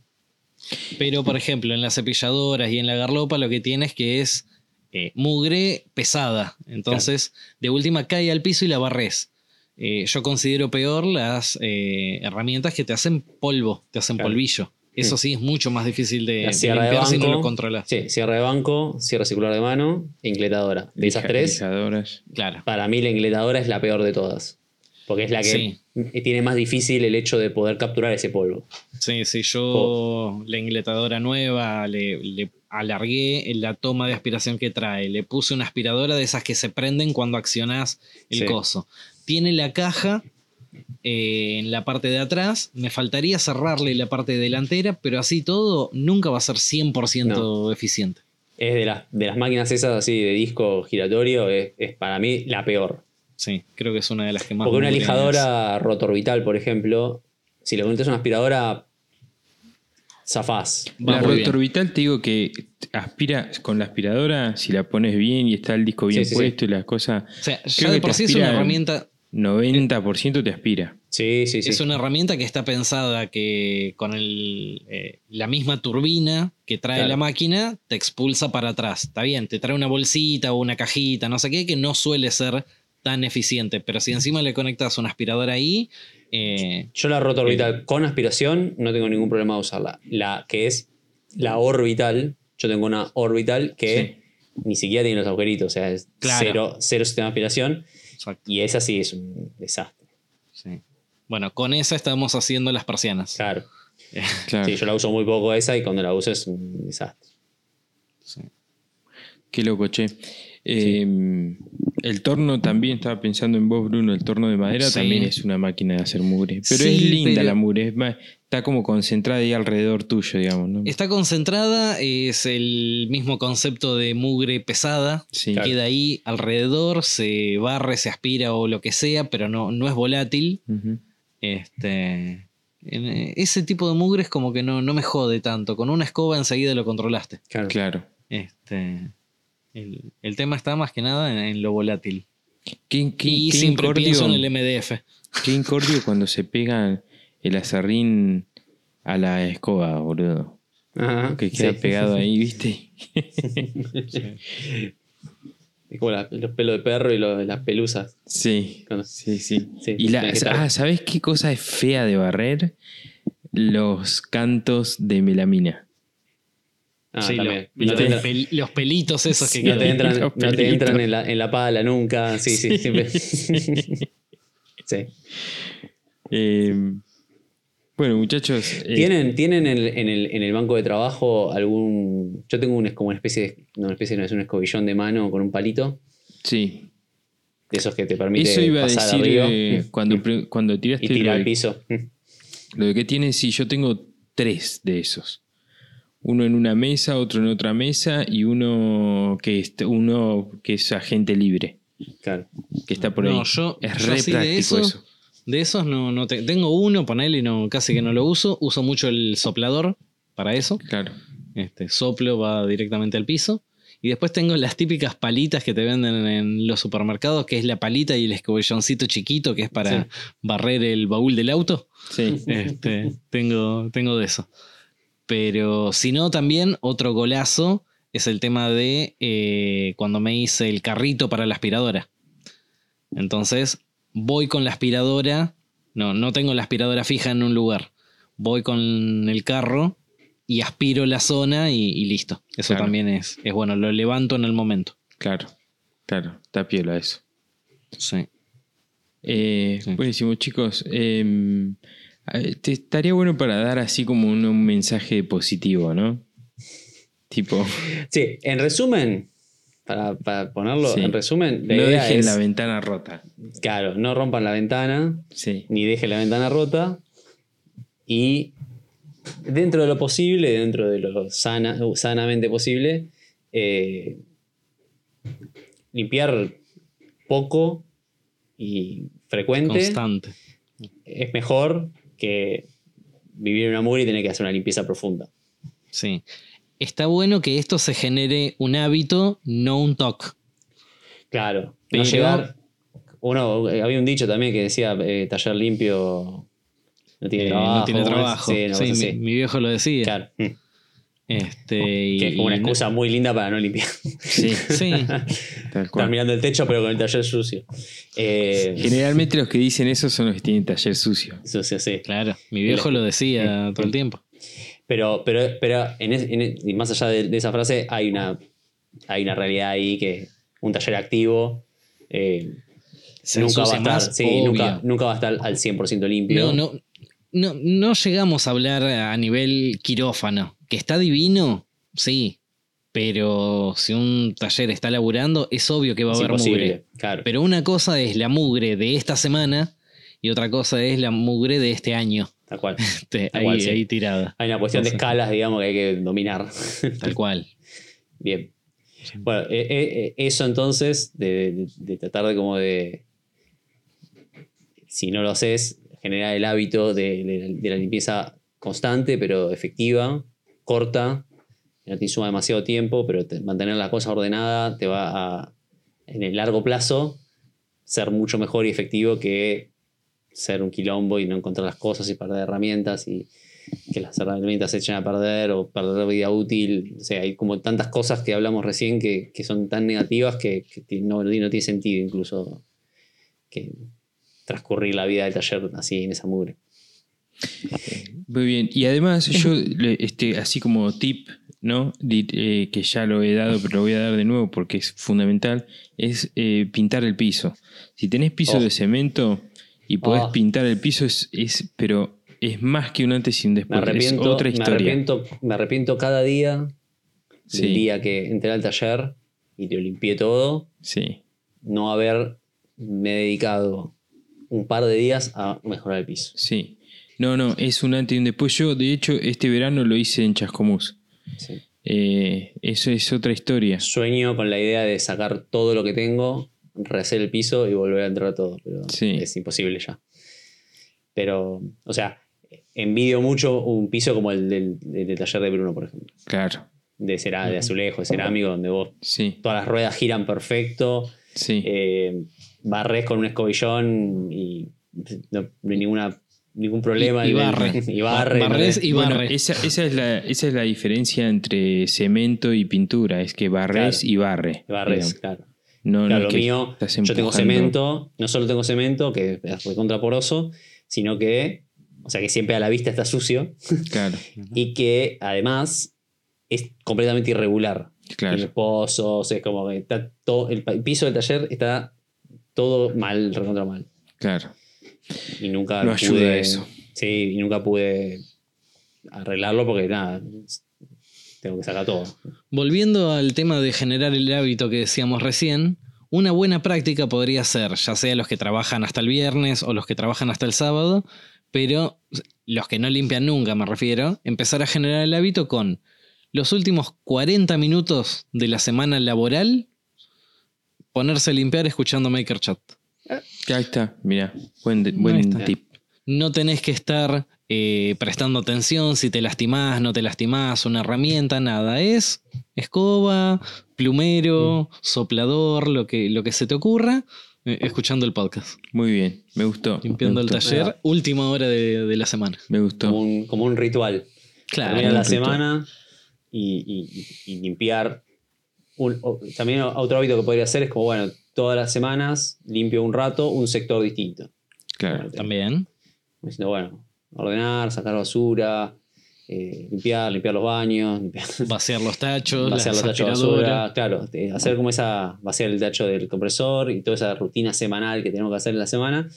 Pero, por ejemplo, en las cepilladoras y en la garlopa lo que tienes que es eh, mugre pesada. Entonces, de última cae al piso y la barres. Eh, yo considero peor las eh, herramientas que te hacen polvo, te hacen Claro. polvillo. Eso sí es mucho más difícil de, de sierra de limpiar si no banco. lo controlas. Sí, cierre de banco, cierre circular de mano e incletadora. De esas tres. Claro. para mí la incletadora es la peor de todas. Porque es la que Sí. tiene más difícil el hecho de poder capturar ese polvo. Sí, sí, yo Oh. la ingletadora nueva le, le alargué la toma de aspiración que trae. Le puse una aspiradora de esas que se prenden cuando accionás el Sí. coso. Tiene la caja eh, en la parte de atrás. Me faltaría cerrarle la parte delantera, pero así todo nunca va a ser 100% eficiente. es de las, de las máquinas esas así de disco giratorio, es, es para mí la peor. Sí, creo que es una de las que más. Porque una lijadora rotorbital, por ejemplo, si le conectas una aspiradora, zafás. Va la rotorbital te digo que aspira con la aspiradora, si la pones bien y está el disco bien Sí, sí, sí. puesto y las cosas. O sea, ya Creo de que por sí es una herramienta. 90% te aspira. Sí, sí, sí. Es una herramienta que está pensada que con el, eh, la misma turbina que trae Claro. la máquina te expulsa para atrás. Está bien, te trae una bolsita o una cajita, no sé qué, que no suele ser tan eficiente. Pero si encima le conectas una aspiradora ahí, eh, Yo la rotorbital con aspiración no tengo ningún problema de usarla. La que es la orbital, yo tengo una orbital que ni siquiera tiene los agujeritos, o sea, es Claro. cero, cero sistema de aspiración. exacto, Y esa sí es un desastre. sí. Bueno, con esa estamos haciendo las persianas. Claro. Claro. Sí, yo la uso muy poco esa y cuando la uso es un desastre. Sí. Qué loco, che. Eh, el torno también, estaba pensando en vos, Bruno, el torno de madera Sí. también es una máquina de hacer mugre. Pero Sí, es linda pero- la mugre, es más- está como concentrada ahí alrededor tuyo, digamos, ¿no? Está concentrada, es el mismo concepto de mugre pesada. Sí. Claro. Queda ahí alrededor, se barre, se aspira o lo que sea, pero no, no es volátil. Este, eh, ese tipo de mugre es como que no, no me jode tanto. Con una escoba enseguida lo controlaste. Claro. Claro. Este, el, el tema está más que nada en, en lo volátil. Qué, qué- y qué siempre incordio- pienso en el MDF. qué incordio cuando se pega el acerrín a la escoba, boludo. Ajá, Que queda sí. pegado ahí, ¿viste? Es como la- los pelos de perro y lo- las pelusas. Sí. Cuando- Sí, sí. Sí, y la, ah, ¿sabés qué cosa es fea de barrer? Los cantos de melamina. Ah, Sí, los, también. los No te, entra- pel- los pelitos esos que Sí. no te quedan. entran, Los no te pelitos. entran en, la, en la pala nunca. Sí, sí, siempre. sí. Eh, bueno, muchachos. eh, ¿Tienen, tienen en, el, en el- en el banco de trabajo algún. Yo tengo un, es como una especie de. No, una especie no, es un escobillón de mano con un palito. Sí. De esos que te permite Eso iba a decir eh, cuando, cuando tiraste y tirar lo, al de, piso. lo de que tiene, sí, yo tengo tres de esos. Uno en una mesa, otro en otra mesa y uno que, est- uno que es agente libre, Claro. que está por No, ahí. yo- es yo re de práctico eso- eso. De esos no, no te- tengo uno, ponele y no, casi que no lo uso. Uso mucho el soplador para eso. Claro. Este, soplo va directamente al piso. Y después tengo las típicas palitas que te venden en los supermercados, que es la palita y el escobilloncito chiquito, que es para Sí. barrer el baúl del auto. Sí. Este, tengo, tengo de eso. Pero si no, también otro golazo es el tema de eh, cuando me hice el carrito para la aspiradora. Entonces, voy con la aspiradora. No, no tengo la aspiradora fija en un lugar. Voy con el carro y aspiro la zona y, y listo. Eso Claro. también es, es bueno, lo levanto en el momento. Claro. Claro. Está piola eso. Sí. Eh, Sí. Buenísimo, chicos. Eh, eh, te estaría bueno para dar así como un, un mensaje positivo, ¿no? Tipo, Sí, en resumen, para, para ponerlo, Sí. en resumen, la no idea dejen es. la ventana rota. Claro, no rompan la ventana, Sí. ni dejen la ventana rota. Y dentro de lo posible, dentro de lo sana, sanamente posible, eh, limpiar poco y frecuente Constante. es mejor que vivir en una mugre y tener que hacer una limpieza profunda. Sí. Está bueno que esto se genere un hábito, no un TOC. Claro, Pero- no llegar. Uno, eh, había un dicho también que decía eh, taller limpio no tiene Eh, trabajo. no tiene trabajo. Sí, una Sí, mi, mi viejo lo decía. Claro. Este, Que es como una no- excusa muy linda para no limpiar. Sí, Sí, cual. mirando el techo, pero con el taller sucio. Eh, Generalmente los que dicen eso son los que tienen taller sucio. sucio, sí. claro. Mi viejo lo decía todo el tiempo. Pero, pero, pero en es- en es- y más allá de, de esa frase, hay una, hay una realidad ahí que un taller activo eh, nunca, va a estar, sí, nunca, nunca va a estar al 100% limpio. No, no, no, no llegamos a hablar a nivel quirófano. Que está divino, sí. Pero si un taller está laburando, es obvio que va a es haber imposible. mugre. Claro. Pero una cosa es la mugre de esta semana y otra cosa es la mugre de este año. Tal cual. Este, Tal ahí, cual, sí. ahí tirada. Hay una cuestión de escalas, digamos, que hay que dominar. Tal cual. Bien. Bueno, eh, eh, eh, eso entonces, de, de- de tratar de como de, si no lo haces, generar el hábito de la limpieza constante, pero efectiva, corta, no te insuma demasiado tiempo, pero te- mantener la cosa ordenada te va a, en el largo plazo, ser mucho mejor y efectivo que ser un quilombo y no encontrar las cosas y perder herramientas y que las herramientas se echen a perder o perder vida útil. O sea, hay como tantas cosas que hablamos recién que, que son tan negativas que, no, no tiene sentido incluso que transcurrir la vida del taller así en esa mugre. Muy bien. Y además, yo, este, así como tip, ¿no? Eh, que ya lo he dado, pero lo voy a dar de nuevo porque es fundamental, es eh, pintar el piso. Si tenés piso Oh. de cemento y podés Oh. pintar el piso, es, es, pero es más que un antes y un Me después. arrepiento, es otra me historia. arrepiento, me arrepiento cada día Sí. del día que entré al taller y lo limpié todo, Sí. no haberme dedicado un par de días a mejorar el piso. Sí. No, no, es un antes y un después. Yo, de hecho, este verano lo hice en Chascomús. Sí. Eh, eso es otra historia. Sueño con la idea de sacar todo lo que tengo, rehacer el piso y volver a entrar todo, pero Sí. es imposible ya. Pero, o sea, envidio mucho un piso como el del, del taller de Bruno, por ejemplo. Claro. De, cera, de azulejo, de cerámico, donde vos Sí, todas las ruedas giran perfecto, sí. eh, barres con un escobillón y no, no hay ninguna, ningún problema. Y- barre. y barre. Barres y Bueno, barre. esa, esa es la, esa es la diferencia entre cemento y pintura, es que barres Claro. y barre. Barres, claro. No, Claro, no lo que mío, yo tengo cemento, no solo tengo cemento, que es recontraporoso, sino que, o sea, que siempre a la vista está sucio Claro, y que además es completamente irregular. Tiene claro. pozos, es como que está todo, el piso del taller está todo mal, recontra mal. Claro. Y nunca No ayuda pude, eso. Sí, y nunca pude arreglarlo porque nada, tengo que sacar todo. Volviendo al tema de generar el hábito que decíamos recién, una buena práctica podría ser, ya sea los que trabajan hasta el viernes o los que trabajan hasta el sábado, pero los que no limpian nunca, me refiero, empezar a generar el hábito con los últimos 40 minutos de la semana laboral, ponerse a limpiar escuchando Maker Ya está, mira, buen, de- buen Ahí está. tip. No tenés que estar eh, prestando atención si te lastimás, no te lastimás, una herramienta, nada. Es escoba, plumero, soplador, lo que, lo que se te ocurra, eh, escuchando el podcast. Muy bien, me gustó. Limpiando me el taller, última hora de, de la semana. Me gustó. Como un, como un ritual. Claro. Termina la ritual. semana y, y- y limpiar. Un- o- también otro hábito que podría hacer es como, bueno, todas las semanas limpio un rato un sector distinto. Claro. También. Diciendo, bueno, ordenar, sacar basura, eh, limpiar, limpiar los baños, limpiar, Vaciar los tachos, vaciar los tachos de basura. Claro, eh, hacer como esa, vaciar el tacho del compresor y toda esa rutina semanal que tenemos que hacer en la semana.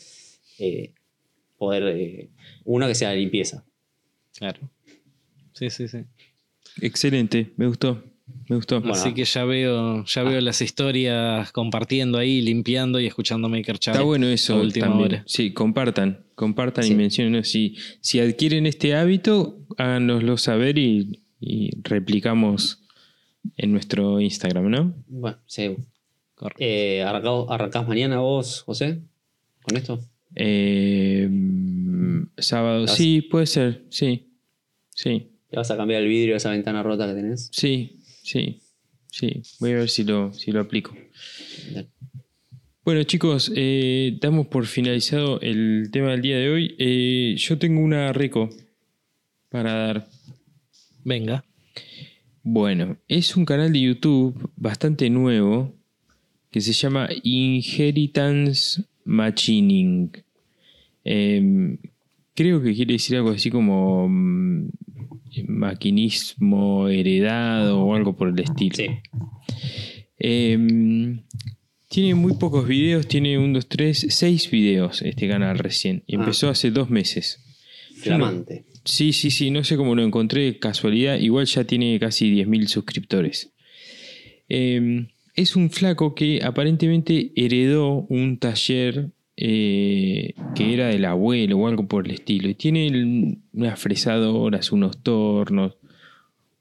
eh, poder, eh, uno que sea la limpieza. Claro. Sí, sí, sí. Excelente, me gustó. Me gustó. Bueno. Así que ya veo, ya veo las historias compartiendo ahí, limpiando y escuchando Maker Chat. Está bueno eso a última también. hora. Sí, compartan, compartan Sí. y mencionen. Si, si adquieren este hábito, háganoslo saber y, y replicamos en nuestro Instagram, ¿no? Bueno, sí. Correcto. Eh, ¿arrancás, arrancás mañana vos, José? ¿Con esto? Eh, sábado, sí, puede ser, sí, sí, ¿Le vas a cambiar el vidrio de esa ventana rota que tenés? sí, sí, sí. Voy a ver si lo, si lo aplico. Dale. Bueno chicos, eh, damos por finalizado el tema del día de hoy. Eh, yo tengo una reco para dar. Venga. Bueno, es un canal de YouTube bastante nuevo que se llama Inheritance Machining. Em, creo que quiere decir algo así como mm, maquinismo heredado o algo por el estilo. Sí. Em, tiene muy pocos videos, tiene un, dos, tres, seis videos este canal recién. Y Ah. empezó hace dos meses. Flamante. Sí, sí, sí, no sé cómo lo encontré, casualidad, igual ya tiene casi 10.000 suscriptores. Eh, es un flaco que aparentemente heredó un taller eh, que era del abuelo o algo por el estilo. Y tiene unas fresadoras, unos tornos,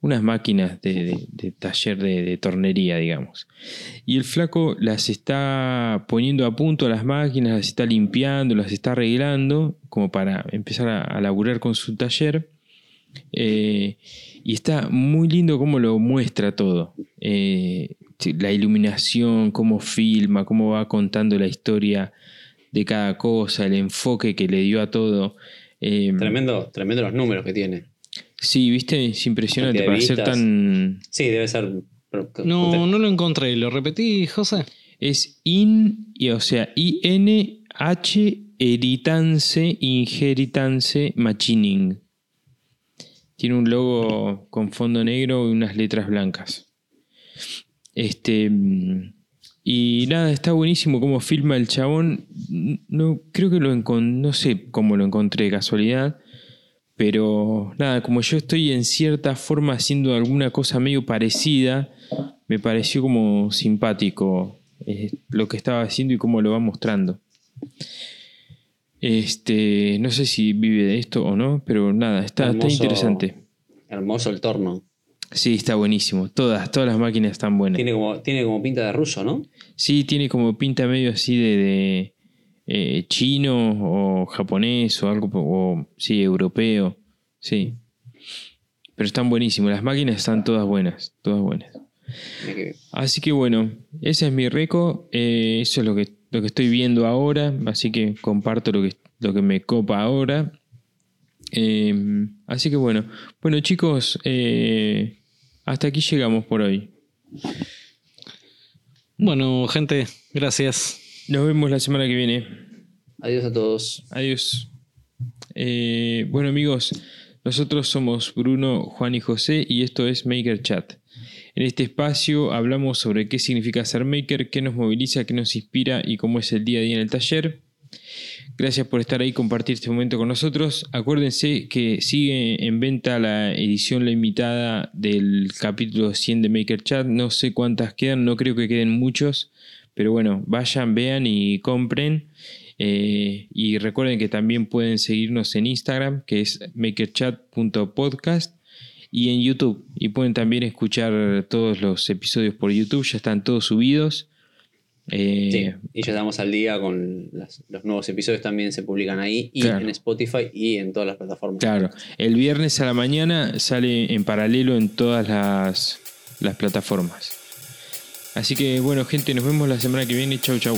unas máquinas de, taller de, tornería, digamos. Y el flaco las está poniendo a punto las máquinas, las está limpiando, las está arreglando, como para empezar a, a laburar con su taller. Eh, y está muy lindo cómo lo muestra todo. Eh, la iluminación, cómo filma, cómo va contando la historia de cada cosa, el enfoque que le dio a todo. Eh, Tremendo, tremendo los números que tiene. Sí, viste, es impresionante para ser tan. Sí, debe ser. No, no lo encontré. ¿Lo repetí, José? Es in, y, o sea, I-N-H Heritance Inheritance Machining. Tiene un logo con fondo negro y unas letras blancas. Este. Y nada, está buenísimo cómo filma el chabón. No, creo que lo encon- no sé cómo lo encontré de casualidad. Pero nada, como yo estoy en cierta forma haciendo alguna cosa medio parecida, me pareció como simpático eh, lo que estaba haciendo y cómo lo va mostrando. Este, no sé si vive de esto o no, pero nada, está, está interesante. Hermoso el torno. Sí, está buenísimo. Todas, todas las máquinas están buenas. Tiene como, tiene como pinta de ruso, ¿no? Sí, tiene como pinta medio así de, de, eh, chino o japonés o algo, o sí, europeo. Sí. Pero están buenísimos. Las máquinas están todas buenas, todas buenas. Así que bueno, ese es mi reco. eh, eso es lo que, lo que estoy viendo ahora. Así que comparto lo que, lo que me copa ahora. Eh, así que bueno. Bueno, chicos, eh, hasta aquí llegamos por hoy. Bueno, gente, gracias. Nos vemos la semana que viene. Adiós a todos. Adiós. Eh, bueno amigos, nosotros somos Bruno, Juan y José y esto es Maker Chat. En este espacio hablamos sobre qué significa ser maker, qué nos moviliza, qué nos inspira y cómo es el día a día en el taller. Gracias por estar ahí compartir este momento con nosotros. Acuérdense que sigue en venta la edición limitada del capítulo 100 de Maker Chat. No sé cuántas quedan, no creo que queden muchos, pero bueno, vayan, vean y compren. Eh, y recuerden que también pueden seguirnos en Instagram, que es makerchat.podcast, y en YouTube. Y pueden también escuchar todos los episodios por YouTube, ya están todos subidos. Eh, Sí, y ya estamos al día con las- los nuevos episodios también se publican ahí y Claro. en Spotify y en todas las plataformas. Claro, el viernes a la mañana sale en paralelo en todas las, las plataformas. Así que bueno, gente, nos vemos la semana que viene. Chau, chau.